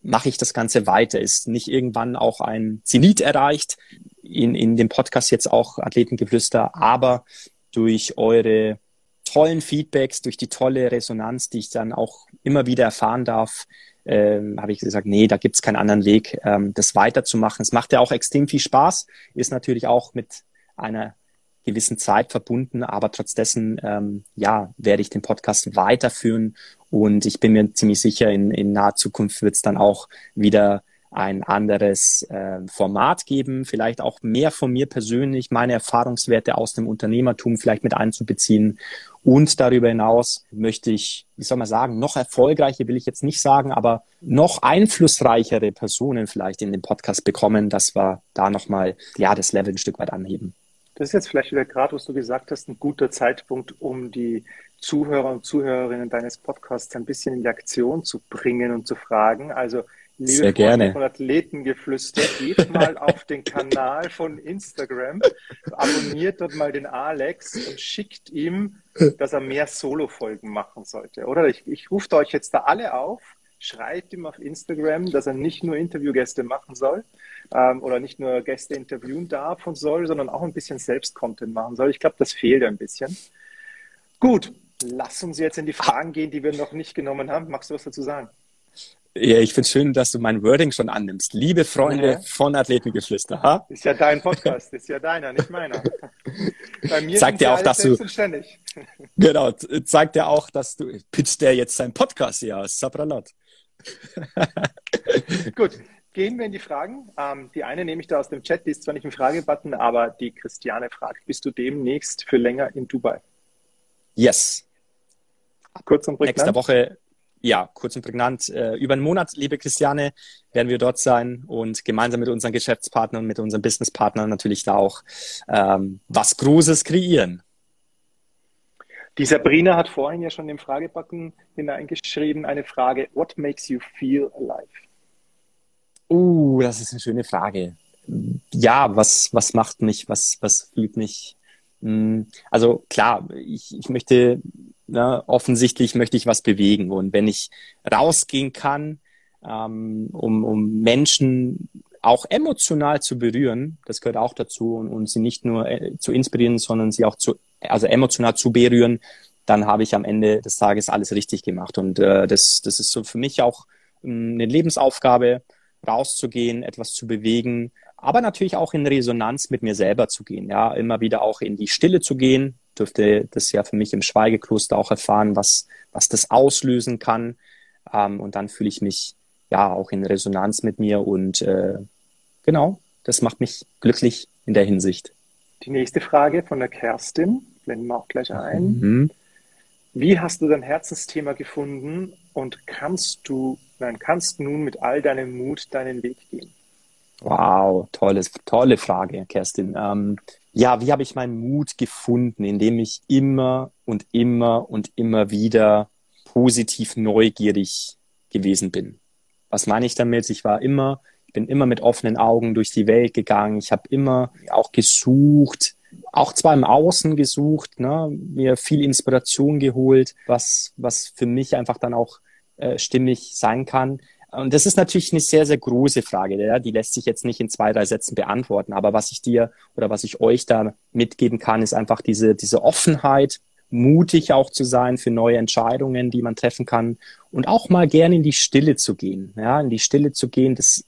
mache ich das Ganze weiter? Ist nicht irgendwann auch ein Zenit erreicht? In, in dem Podcast jetzt auch Athletengeflüster, aber durch eure tollen Feedbacks, durch die tolle Resonanz, die ich dann auch immer wieder erfahren darf, ähm, habe ich gesagt, nee, da gibt's keinen anderen Weg, ähm, das weiterzumachen. Es macht ja auch extrem viel Spaß, ist natürlich auch mit einer gewissen Zeit verbunden, aber trotz dessen, ähm, ja, werde ich den Podcast weiterführen und ich bin mir ziemlich sicher, in, in naher Zukunft wird's dann auch wieder ein anderes äh, Format geben, vielleicht auch mehr von mir persönlich, meine Erfahrungswerte aus dem Unternehmertum vielleicht mit einzubeziehen. Und darüber hinaus möchte ich, wie soll man sagen, noch erfolgreiche will ich jetzt nicht sagen, aber noch einflussreichere Personen vielleicht in den Podcast bekommen, dass wir da nochmal, ja, das Level ein Stück weit anheben. Das ist jetzt vielleicht wieder gerade, was du gesagt hast, ein guter Zeitpunkt, um die Zuhörer und Zuhörerinnen deines Podcasts ein bisschen in die Aktion zu bringen und zu fragen. Also liebe Sehr gerne. von Athletengeflüster, geht mal auf den Kanal von Instagram, abonniert dort mal den Alex und schickt ihm, dass er mehr Solo-Folgen machen sollte. Oder ich, ich rufe euch jetzt da alle auf, schreibt ihm auf Instagram, dass er nicht nur Interviewgäste machen soll ähm, oder nicht nur Gäste interviewen darf und soll, sondern auch ein bisschen Selbst-Content machen soll. Ich glaube, das fehlt ein bisschen. Gut, lass uns jetzt in die Fragen gehen, die wir noch nicht genommen haben. Magst du was dazu sagen? Ja, ich finde es schön, dass du mein Wording schon annimmst. Liebe Freunde ja. von Athletengeflüster. Ha? Ist ja dein Podcast, ist ja deiner, nicht meiner. Bei mir zeigt ja auch, dass du genau zeigt ja auch, dass du pitcht der jetzt seinen Podcast ja, Sapralot. Gut, gehen wir in die Fragen. Ähm, die eine nehme ich da aus dem Chat, die ist zwar nicht im Fragebutton, aber die Christiane fragt: Bist du demnächst für länger in Dubai? Yes. Kurz und prägnant. Nächste Woche ja, kurz und prägnant, äh, über einen Monat, liebe Christiane, werden wir dort sein und gemeinsam mit unseren Geschäftspartnern, mit unseren Businesspartnern natürlich da auch ähm, was Großes kreieren. Die Sabrina hat vorhin ja schon im Fragebutton hineingeschrieben, eine Frage, what makes you feel alive? Uh, das ist eine schöne Frage. Ja, was, was macht mich, was, was fühlt mich? Hm, also klar, ich, ich möchte Ne? Offensichtlich möchte ich was bewegen. Und wenn ich rausgehen kann, ähm, um, um Menschen auch emotional zu berühren, das gehört auch dazu, und, und sie nicht nur äh, zu inspirieren, sondern sie auch zu, also emotional zu berühren, dann habe ich am Ende des Tages alles richtig gemacht. Und äh, das, das ist so für mich auch ähm, eine Lebensaufgabe, rauszugehen, etwas zu bewegen, aber natürlich auch in Resonanz mit mir selber zu gehen, ja, immer wieder auch in die Stille zu gehen, dürfte das ja für mich im Schweigekloster auch erfahren, was, was das auslösen kann. Ähm, und dann fühle ich mich ja auch in Resonanz mit mir und äh, genau, das macht mich glücklich in der Hinsicht. Die nächste Frage von der Kerstin, blenden wir auch gleich ein. Mhm. Wie hast du dein Herzensthema gefunden und kannst du, nein, kannst nun mit all deinem Mut deinen Weg gehen? Wow, tolles, tolle Frage, Kerstin. Ähm, ja, wie habe ich meinen Mut gefunden, indem ich immer und immer und immer wieder positiv neugierig gewesen bin. Was meine ich damit? Ich war immer, ich bin immer mit offenen Augen durch die Welt gegangen. Ich habe immer auch gesucht, auch zwar im Außen gesucht, ne, mir viel Inspiration geholt, was, was für mich einfach dann auch äh, stimmig sein kann. Und das ist natürlich eine sehr, sehr große Frage. Ja? Die lässt sich jetzt nicht in zwei, drei Sätzen beantworten. Aber was ich dir oder was ich euch da mitgeben kann, ist einfach diese, diese Offenheit, mutig auch zu sein für neue Entscheidungen, die man treffen kann und auch mal gerne in die Stille zu gehen. Ja, in die Stille zu gehen, das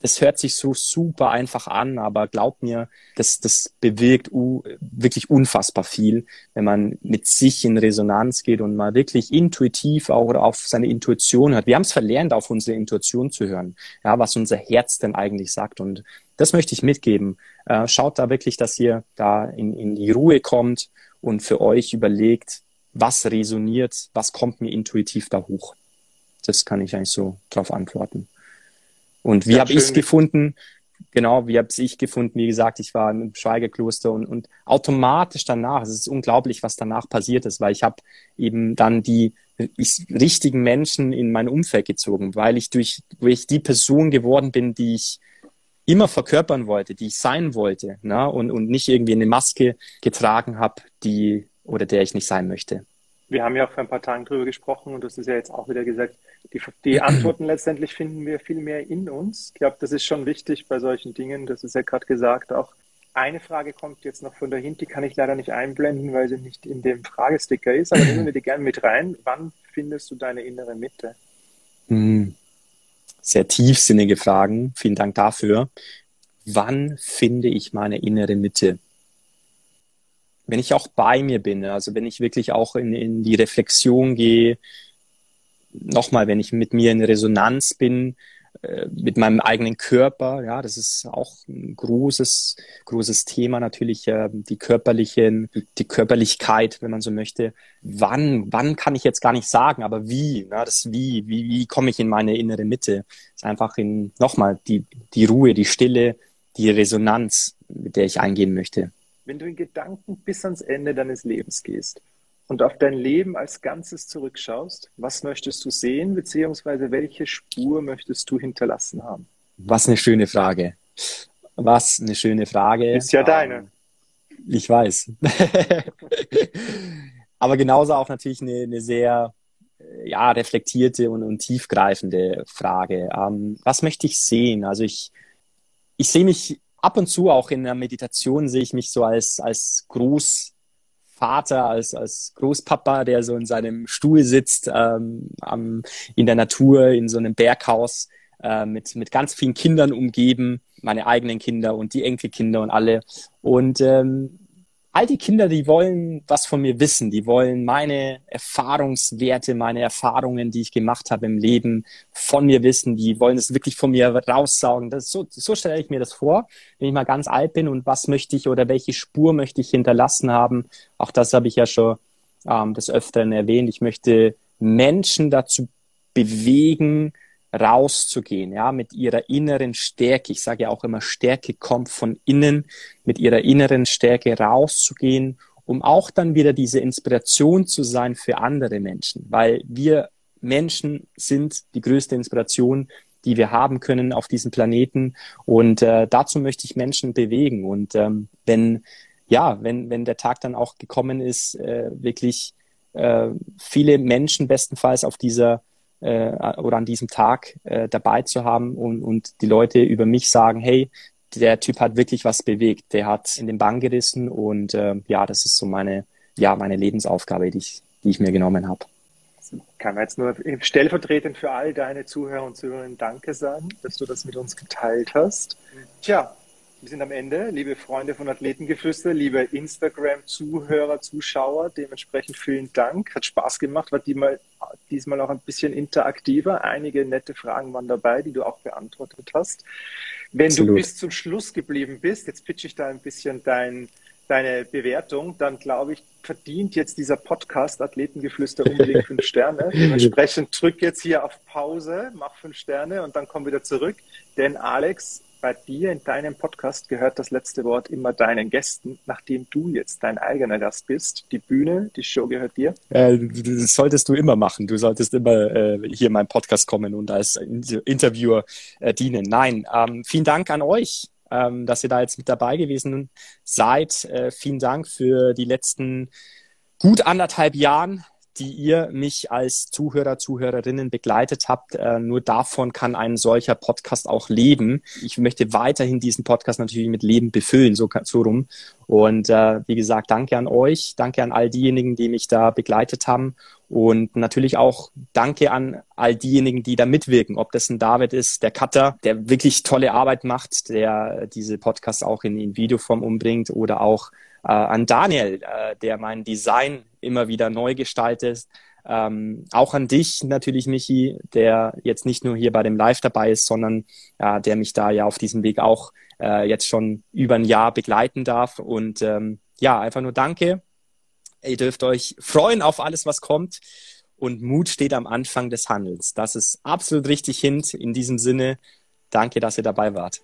das hört sich so super einfach an, aber glaub mir, das, das bewirkt uh, wirklich unfassbar viel, wenn man mit sich in Resonanz geht und mal wirklich intuitiv auch auf seine Intuition hört. Wir haben es verlernt, auf unsere Intuition zu hören, ja, was unser Herz denn eigentlich sagt. Und das möchte ich mitgeben. Äh, schaut da wirklich, dass ihr da in, in die Ruhe kommt und für euch überlegt, was resoniert, was kommt mir intuitiv da hoch. Das kann ich eigentlich so drauf antworten. Und wie habe ich es gefunden? Genau, wie habe ich gefunden? Wie gesagt, ich war im Schweigekloster und, und automatisch danach, es ist unglaublich, was danach passiert ist, weil ich habe eben dann die ich, richtigen Menschen in mein Umfeld gezogen, weil ich durch, durch die Person geworden bin, die ich immer verkörpern wollte, die ich sein wollte, ne? und, und nicht irgendwie eine Maske getragen habe, die oder der ich nicht sein möchte wir haben ja auch vor ein paar Tagen drüber gesprochen und das ist ja jetzt auch wieder gesagt, die, die Antworten letztendlich finden wir viel mehr in uns. Ich glaube, das ist schon wichtig bei solchen Dingen. Das ist ja gerade gesagt auch. Eine Frage kommt jetzt noch von dahinter, die kann ich leider nicht einblenden, weil sie nicht in dem Fragesticker ist, aber nehmen wir die gerne mit rein. Wann findest du deine innere Mitte? Hm. Sehr tiefsinnige Fragen. Vielen Dank dafür. Wann finde ich meine innere Mitte? wenn ich auch bei mir bin, also wenn ich wirklich auch in, in die Reflexion gehe, nochmal, wenn ich mit mir in Resonanz bin, äh, mit meinem eigenen Körper, ja, das ist auch ein großes, großes Thema natürlich, äh, die körperlichen, die Körperlichkeit, wenn man so möchte. Wann, wann kann ich jetzt gar nicht sagen, aber wie, ja, das wie, wie, wie komme ich in meine innere Mitte? Das ist einfach in, nochmal, die, die Ruhe, die Stille, die Resonanz, mit der ich eingehen möchte wenn du in Gedanken bis ans Ende deines Lebens gehst und auf dein Leben als Ganzes zurückschaust, was möchtest du sehen, beziehungsweise welche Spur möchtest du hinterlassen haben? Was eine schöne Frage. Was eine schöne Frage. Ist ja deine. Ähm, ich weiß. Aber genauso auch natürlich eine, eine sehr äh, ja, reflektierte und, und tiefgreifende Frage. Ähm, was möchte ich sehen? Also ich, ich sehe mich ab und zu auch in der Meditation sehe ich mich so als, als Großvater, als, als Großpapa, der so in seinem Stuhl sitzt, ähm, am, in der Natur, in so einem Berghaus, äh, mit, mit ganz vielen Kindern umgeben, meine eigenen Kinder und die Enkelkinder und alle. Und ähm, all die Kinder, die wollen was von mir wissen, die wollen meine Erfahrungswerte, meine Erfahrungen, die ich gemacht habe im Leben, von mir wissen, die wollen es wirklich von mir raussaugen. Das, so, so stelle ich mir das vor, wenn ich mal ganz alt bin und was möchte ich oder welche Spur möchte ich hinterlassen haben. Auch das habe ich ja schon ähm, des Öfteren erwähnt. Ich möchte Menschen dazu bewegen, rauszugehen, ja, mit ihrer inneren Stärke. Ich sage ja auch immer, Stärke kommt von innen, mit ihrer inneren Stärke rauszugehen, um auch dann wieder diese Inspiration zu sein für andere Menschen, weil wir Menschen sind die größte Inspiration, die wir haben können auf diesem Planeten. Und äh, dazu möchte ich Menschen bewegen. Und ähm, wenn, ja, wenn, wenn der Tag dann auch gekommen ist, äh, wirklich äh, viele Menschen bestenfalls auf dieser äh, oder an diesem Tag äh, dabei zu haben und, und die Leute über mich sagen, hey, der Typ hat wirklich was bewegt, der hat in den Bann gerissen und äh, ja, das ist so meine, ja, meine Lebensaufgabe, die ich, die ich mir genommen habe. Kann man jetzt nur stellvertretend für all deine Zuhörer und Zuhörerinnen Danke sagen, dass du das mit uns geteilt hast. Tja, wir sind am Ende, liebe Freunde von Athletengeflüster, liebe Instagram-Zuhörer, Zuschauer. Dementsprechend vielen Dank. Hat Spaß gemacht, war diesmal, diesmal auch ein bisschen interaktiver. Einige nette Fragen waren dabei, die du auch beantwortet hast. Wenn Absolut. du bis zum Schluss geblieben bist, jetzt pitche ich da ein bisschen dein, deine Bewertung, dann glaube ich, verdient jetzt dieser Podcast Athletengeflüster unbedingt fünf Sterne. Dementsprechend drück jetzt hier auf Pause, mach fünf Sterne und dann komm wieder zurück. Denn Alex bei dir in deinem Podcast gehört das letzte Wort immer deinen Gästen. Nachdem du jetzt dein eigener Gast bist, die Bühne, die Show gehört dir? Äh, das solltest du immer machen. Du solltest immer äh, hier in meinen Podcast kommen und als Interviewer äh, dienen. Nein, ähm, vielen Dank an euch, ähm, dass ihr da jetzt mit dabei gewesen seid. Äh, vielen Dank für die letzten gut anderthalb Jahren die ihr mich als Zuhörer, Zuhörerinnen begleitet habt. Äh, nur davon kann ein solcher Podcast auch leben. Ich möchte weiterhin diesen Podcast natürlich mit Leben befüllen, so, so rum. Und äh, wie gesagt, danke an euch, danke an all diejenigen, die mich da begleitet haben. Und natürlich auch danke an all diejenigen, die da mitwirken, ob das ein David ist, der Cutter, der wirklich tolle Arbeit macht, der diese Podcasts auch in, in Videoform umbringt oder auch äh, an Daniel, äh, der mein Design immer wieder neu gestaltet. Ähm, auch an dich natürlich, Michi, der jetzt nicht nur hier bei dem Live dabei ist, sondern äh, der mich da ja auf diesem Weg auch äh, jetzt schon über ein Jahr begleiten darf. Und ähm, ja, einfach nur danke. Ihr dürft euch freuen auf alles, was kommt. Und Mut steht am Anfang des Handels. Das ist absolut richtig hin. In diesem Sinne, danke, dass ihr dabei wart.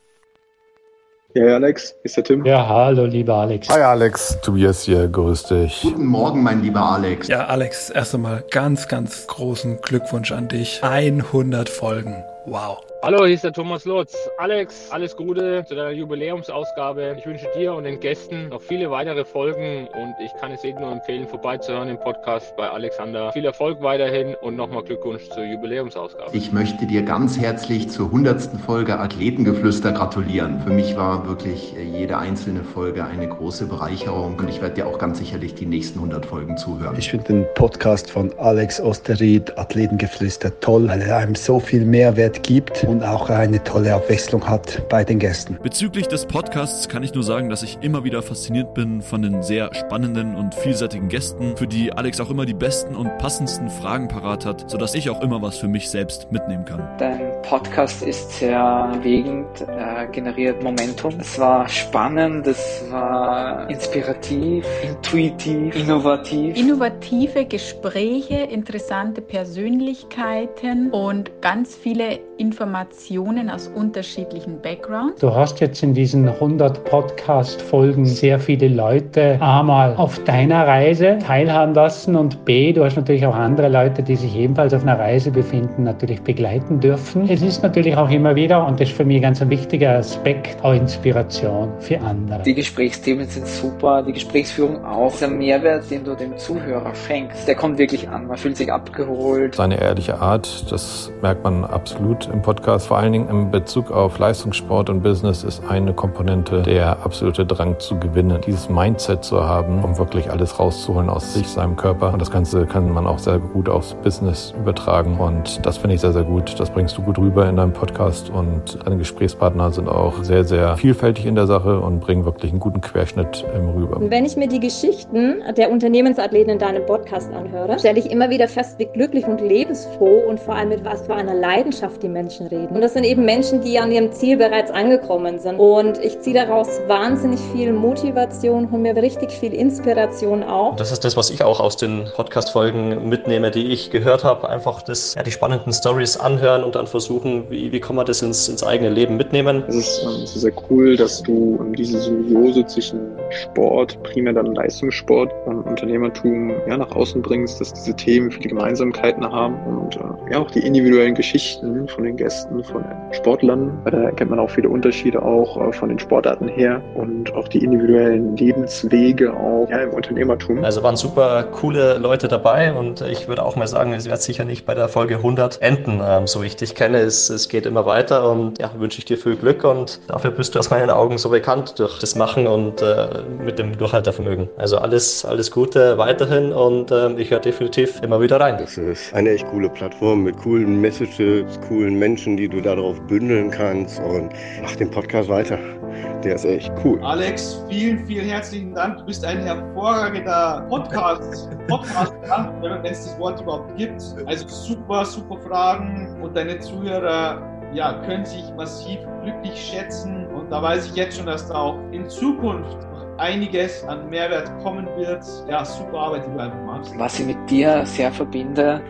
Ja, Alex, ist der Tim? Ja, hallo, lieber Alex. Hi, Alex. Tobias hier, grüß dich. Guten Morgen, mein lieber Alex. Ja, Alex, erst einmal ganz, ganz großen Glückwunsch an dich. 100 Folgen. Wow. Hallo, hier ist der Thomas Lutz. Alex, alles Gute zu deiner Jubiläumsausgabe. Ich wünsche dir und den Gästen noch viele weitere Folgen und ich kann es jedem nur empfehlen, vorbeizuhören im Podcast bei Alexander. Viel Erfolg weiterhin und nochmal Glückwunsch zur Jubiläumsausgabe. Ich möchte dir ganz herzlich zur 100. Folge Athletengeflüster gratulieren. Für mich war wirklich jede einzelne Folge eine große Bereicherung und ich werde dir auch ganz sicherlich die nächsten 100 Folgen zuhören. Ich finde den Podcast von Alex Osterried, Athletengeflüster, toll, weil er einem so viel Mehrwert gibt und auch eine tolle Abwechslung hat bei den Gästen. Bezüglich des Podcasts kann ich nur sagen, dass ich immer wieder fasziniert bin von den sehr spannenden und vielseitigen Gästen, für die Alex auch immer die besten und passendsten Fragen parat hat, sodass ich auch immer was für mich selbst mitnehmen kann. Dein Podcast ist sehr bewegend, äh, generiert Momentum. Es war spannend, es war inspirativ, intuitiv, innovativ. Innovative Gespräche, interessante Persönlichkeiten und ganz viele Informationen aus unterschiedlichen Backgrounds. Du hast jetzt in diesen 100 Podcast-Folgen sehr viele Leute einmal auf deiner Reise teilhaben lassen und B, du hast natürlich auch andere Leute, die sich ebenfalls auf einer Reise befinden, natürlich begleiten dürfen. Es ist natürlich auch immer wieder, und das ist für mich ganz ein wichtiger Aspekt, auch Inspiration für andere. Die Gesprächsthemen sind super, die Gesprächsführung auch. Der Mehrwert, den du dem Zuhörer schenkst, der kommt wirklich an. Man fühlt sich abgeholt. Seine ehrliche Art, das merkt man absolut im Podcast. Vor allen Dingen in Bezug auf Leistungssport und Business ist eine Komponente der absolute Drang zu gewinnen. Dieses Mindset zu haben, um wirklich alles rauszuholen aus sich, seinem Körper. Und das Ganze kann man auch sehr gut aufs Business übertragen. Und das finde ich sehr, sehr gut. Das bringst du gut rüber in deinem Podcast. Und deine Gesprächspartner sind auch sehr, sehr vielfältig in der Sache und bringen wirklich einen guten Querschnitt rüber. Wenn ich mir die Geschichten der Unternehmensathleten in deinem Podcast anhöre, stelle ich immer wieder fest, wie glücklich und lebensfroh und vor allem mit was für einer Leidenschaft die Menschen reden. Und das sind eben Menschen, die an ihrem Ziel bereits angekommen sind. Und ich ziehe daraus wahnsinnig viel Motivation, hole mir richtig viel Inspiration auch. Das ist das, was ich auch aus den Podcast-Folgen mitnehme, die ich gehört habe. Einfach das, ja, die spannenden Stories anhören und dann versuchen, wie, wie kann man das ins, ins eigene Leben mitnehmen. Es ist ähm, sehr cool, dass du ähm, diese Symbiose zwischen Sport, primär dann Leistungssport und Unternehmertum ja, nach außen bringst, dass diese Themen viele Gemeinsamkeiten haben und äh, ja auch die individuellen Geschichten von den Gästen, von den Sportlern. Da erkennt man auch viele Unterschiede auch äh, von den Sportarten her und auch die individuellen Lebenswege auch ja, im Unternehmertum. Also waren super coole Leute dabei und ich würde auch mal sagen, es wird sicher nicht bei der Folge 100 enden, ähm, so wie ich dich kenne. Es, es geht immer weiter und ja, wünsche ich dir viel Glück und dafür bist du aus meinen Augen so bekannt durch das Machen und äh, mit dem Durchhaltevermögen. Also alles, alles Gute weiterhin und äh, ich höre definitiv immer wieder rein. Das ist eine echt coole Plattform mit coolen Messages, coolen Menschen, die du darauf bündeln kannst und mach den Podcast weiter. Der ist echt cool. Alex, vielen, vielen herzlichen Dank. Du bist ein hervorragender Podcast. Podcast, wenn es das Wort überhaupt gibt. Also super, super Fragen und deine Zuhörer ja, können sich massiv glücklich schätzen. Und da weiß ich jetzt schon, dass da auch in Zukunft einiges an Mehrwert kommen wird. Ja, super Arbeit, die du einfach machst. Was ich mit dir sehr verbinde,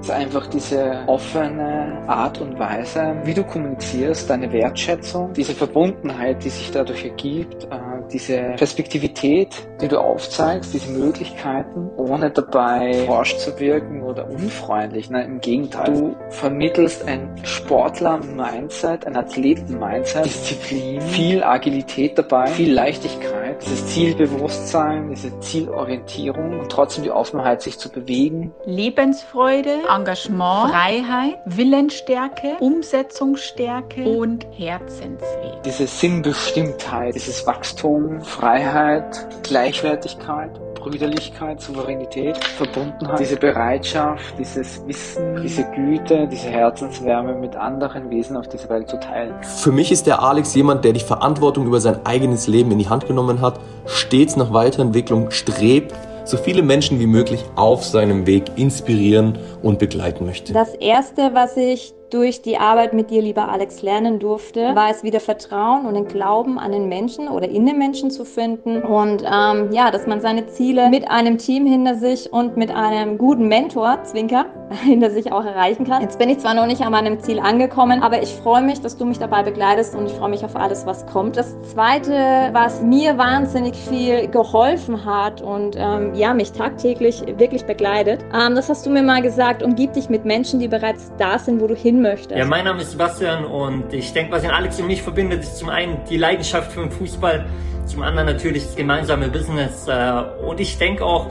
ist einfach diese offene Art und Weise, wie du kommunizierst, deine Wertschätzung, diese Verbundenheit, die sich dadurch ergibt, äh, diese Perspektivität, die du aufzeigst, diese Möglichkeiten, ohne dabei forsch zu wirken oder unfreundlich. Nein, im Gegenteil. Du vermittelst ein Sportler-Mindset, ein Athleten-Mindset, Disziplin, viel Agilität dabei, viel Leichtigkeit, dieses Zielbewusstsein, diese Zielorientierung und trotzdem die Offenheit, sich zu bewegen. Lebensfreude, Engagement, Freiheit, Willensstärke, Umsetzungsstärke und Herzensweg. Diese Sinnbestimmtheit, dieses Wachstum, Freiheit, Gleichwertigkeit, Brüderlichkeit, Souveränität, Verbundenheit, diese Bereitschaft, dieses Wissen, diese Güte, diese Herzenswärme mit anderen Wesen auf dieser Welt zu teilen. Für mich ist der Alex jemand, der die Verantwortung über sein eigenes Leben in die Hand genommen hat, stets nach Weiterentwicklung strebt, so viele Menschen wie möglich auf seinem Weg inspirieren und begleiten möchte. Das erste, was ich durch die Arbeit mit dir, lieber Alex, lernen durfte, war es wieder Vertrauen und den Glauben an den Menschen oder in den Menschen zu finden. Und ähm, ja, dass man seine Ziele mit einem Team hinter sich und mit einem guten Mentor, Zwinker, hinter sich auch erreichen kann. Jetzt bin ich zwar noch nicht an meinem Ziel angekommen, aber ich freue mich, dass du mich dabei begleitest und ich freue mich auf alles, was kommt. Das Zweite, was mir wahnsinnig viel geholfen hat und ähm, ja, mich tagtäglich wirklich begleitet, ähm, das hast du mir mal gesagt, umgib dich mit Menschen, die bereits da sind, wo du hin möchtest. Ja, mein Name ist Sebastian und ich denke, was in Alex und mich verbindet, ist zum einen die Leidenschaft für den Fußball, zum anderen natürlich das gemeinsame Business äh, und ich denke auch,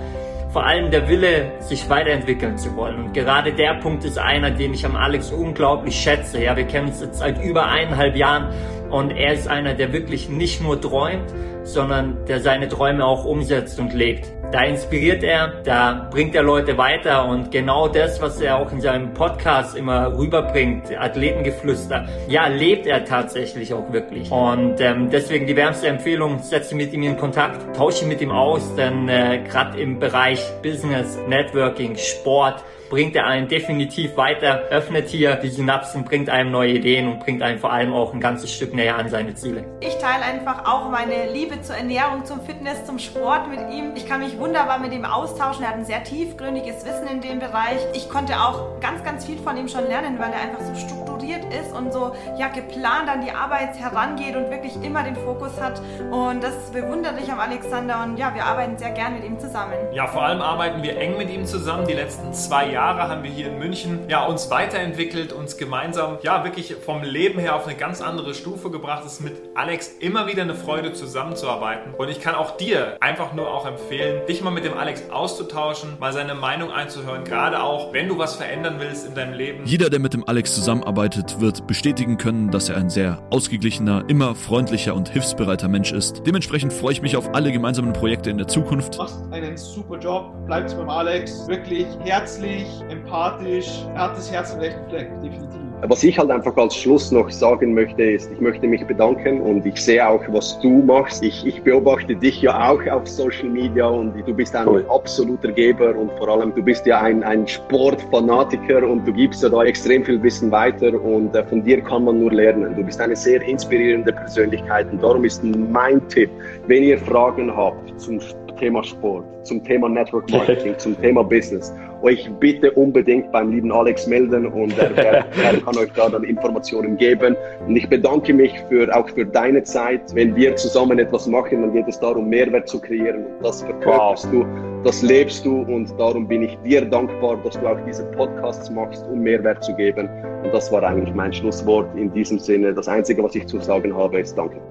vor allem der Wille, sich weiterentwickeln zu wollen. Und gerade der Punkt ist einer, den ich am Alex unglaublich schätze. Ja, wir kennen uns jetzt seit über eineinhalb Jahren und er ist einer, der wirklich nicht nur träumt, sondern der seine Träume auch umsetzt und lebt. Da inspiriert er, da bringt er Leute weiter und genau das, was er auch in seinem Podcast immer rüberbringt, Athletengeflüster, ja, lebt er tatsächlich auch wirklich. Und ähm, deswegen die wärmste Empfehlung, setze mit ihm in Kontakt, tausche mit ihm aus, denn äh, gerade im Bereich Business, Networking, Sport, bringt er einen definitiv weiter, öffnet hier die Synapsen, bringt einem neue Ideen und bringt einem vor allem auch ein ganzes Stück näher an seine Ziele. Ich teile einfach auch meine Liebe zur Ernährung, zum Fitness, zum Sport mit ihm. Ich kann mich wunderbar mit ihm austauschen. Er hat ein sehr tiefgründiges Wissen in dem Bereich. Ich konnte auch ganz, ganz viel von ihm schon lernen, weil er einfach so strukturiert ist und so ja geplant an die Arbeit herangeht und wirklich immer den Fokus hat. Und das bewundere ich am Alexander und ja, wir arbeiten sehr gern mit ihm zusammen. Ja, vor allem arbeiten wir eng mit ihm zusammen. Die letzten zwei Jahre haben wir hier in München ja uns weiterentwickelt, uns gemeinsam ja wirklich vom Leben her auf eine ganz andere Stufe gebracht. Es ist mit Alex immer wieder eine Freude zusammenzuarbeiten und ich kann auch dir einfach nur auch empfehlen, dich mal mit dem Alex auszutauschen, mal seine Meinung einzuhören, gerade auch wenn du was verändern willst in deinem Leben. Jeder, der mit dem Alex zusammenarbeitet, wird bestätigen können, dass er ein sehr ausgeglichener, immer freundlicher und hilfsbereiter Mensch ist. Dementsprechend freue ich mich auf alle gemeinsamen Projekte in der Zukunft. Du machst einen super Job, bleibst beim Alex, wirklich herzlich, empathisch, er hat das Herz im rechten Fleck, definitiv. Was ich halt einfach als Schluss noch sagen möchte, ist, ich möchte mich bedanken und ich sehe auch, was du machst. Ich, ich beobachte dich ja auch auf Social Media und du bist ein absoluter Geber und vor allem du bist ja ein, ein Sportfanatiker und du gibst ja da extrem viel Wissen weiter und äh, von dir kann man nur lernen. Du bist eine sehr inspirierende Persönlichkeit und darum ist mein Tipp, wenn ihr Fragen habt zum Thema Sport, zum Thema Network Marketing, zum Thema Business, euch bitte unbedingt beim lieben Alex melden und er, er, er, kann euch da dann Informationen geben. Und ich bedanke mich für, auch für deine Zeit. Wenn wir zusammen etwas machen, dann geht es darum, Mehrwert zu kreieren und das verkörperst wow. du, das lebst du und darum bin ich dir dankbar, dass du auch diese Podcasts machst, um Mehrwert zu geben. Und das war eigentlich mein Schlusswort in diesem Sinne. Das Einzige, was ich zu sagen habe, ist Danke.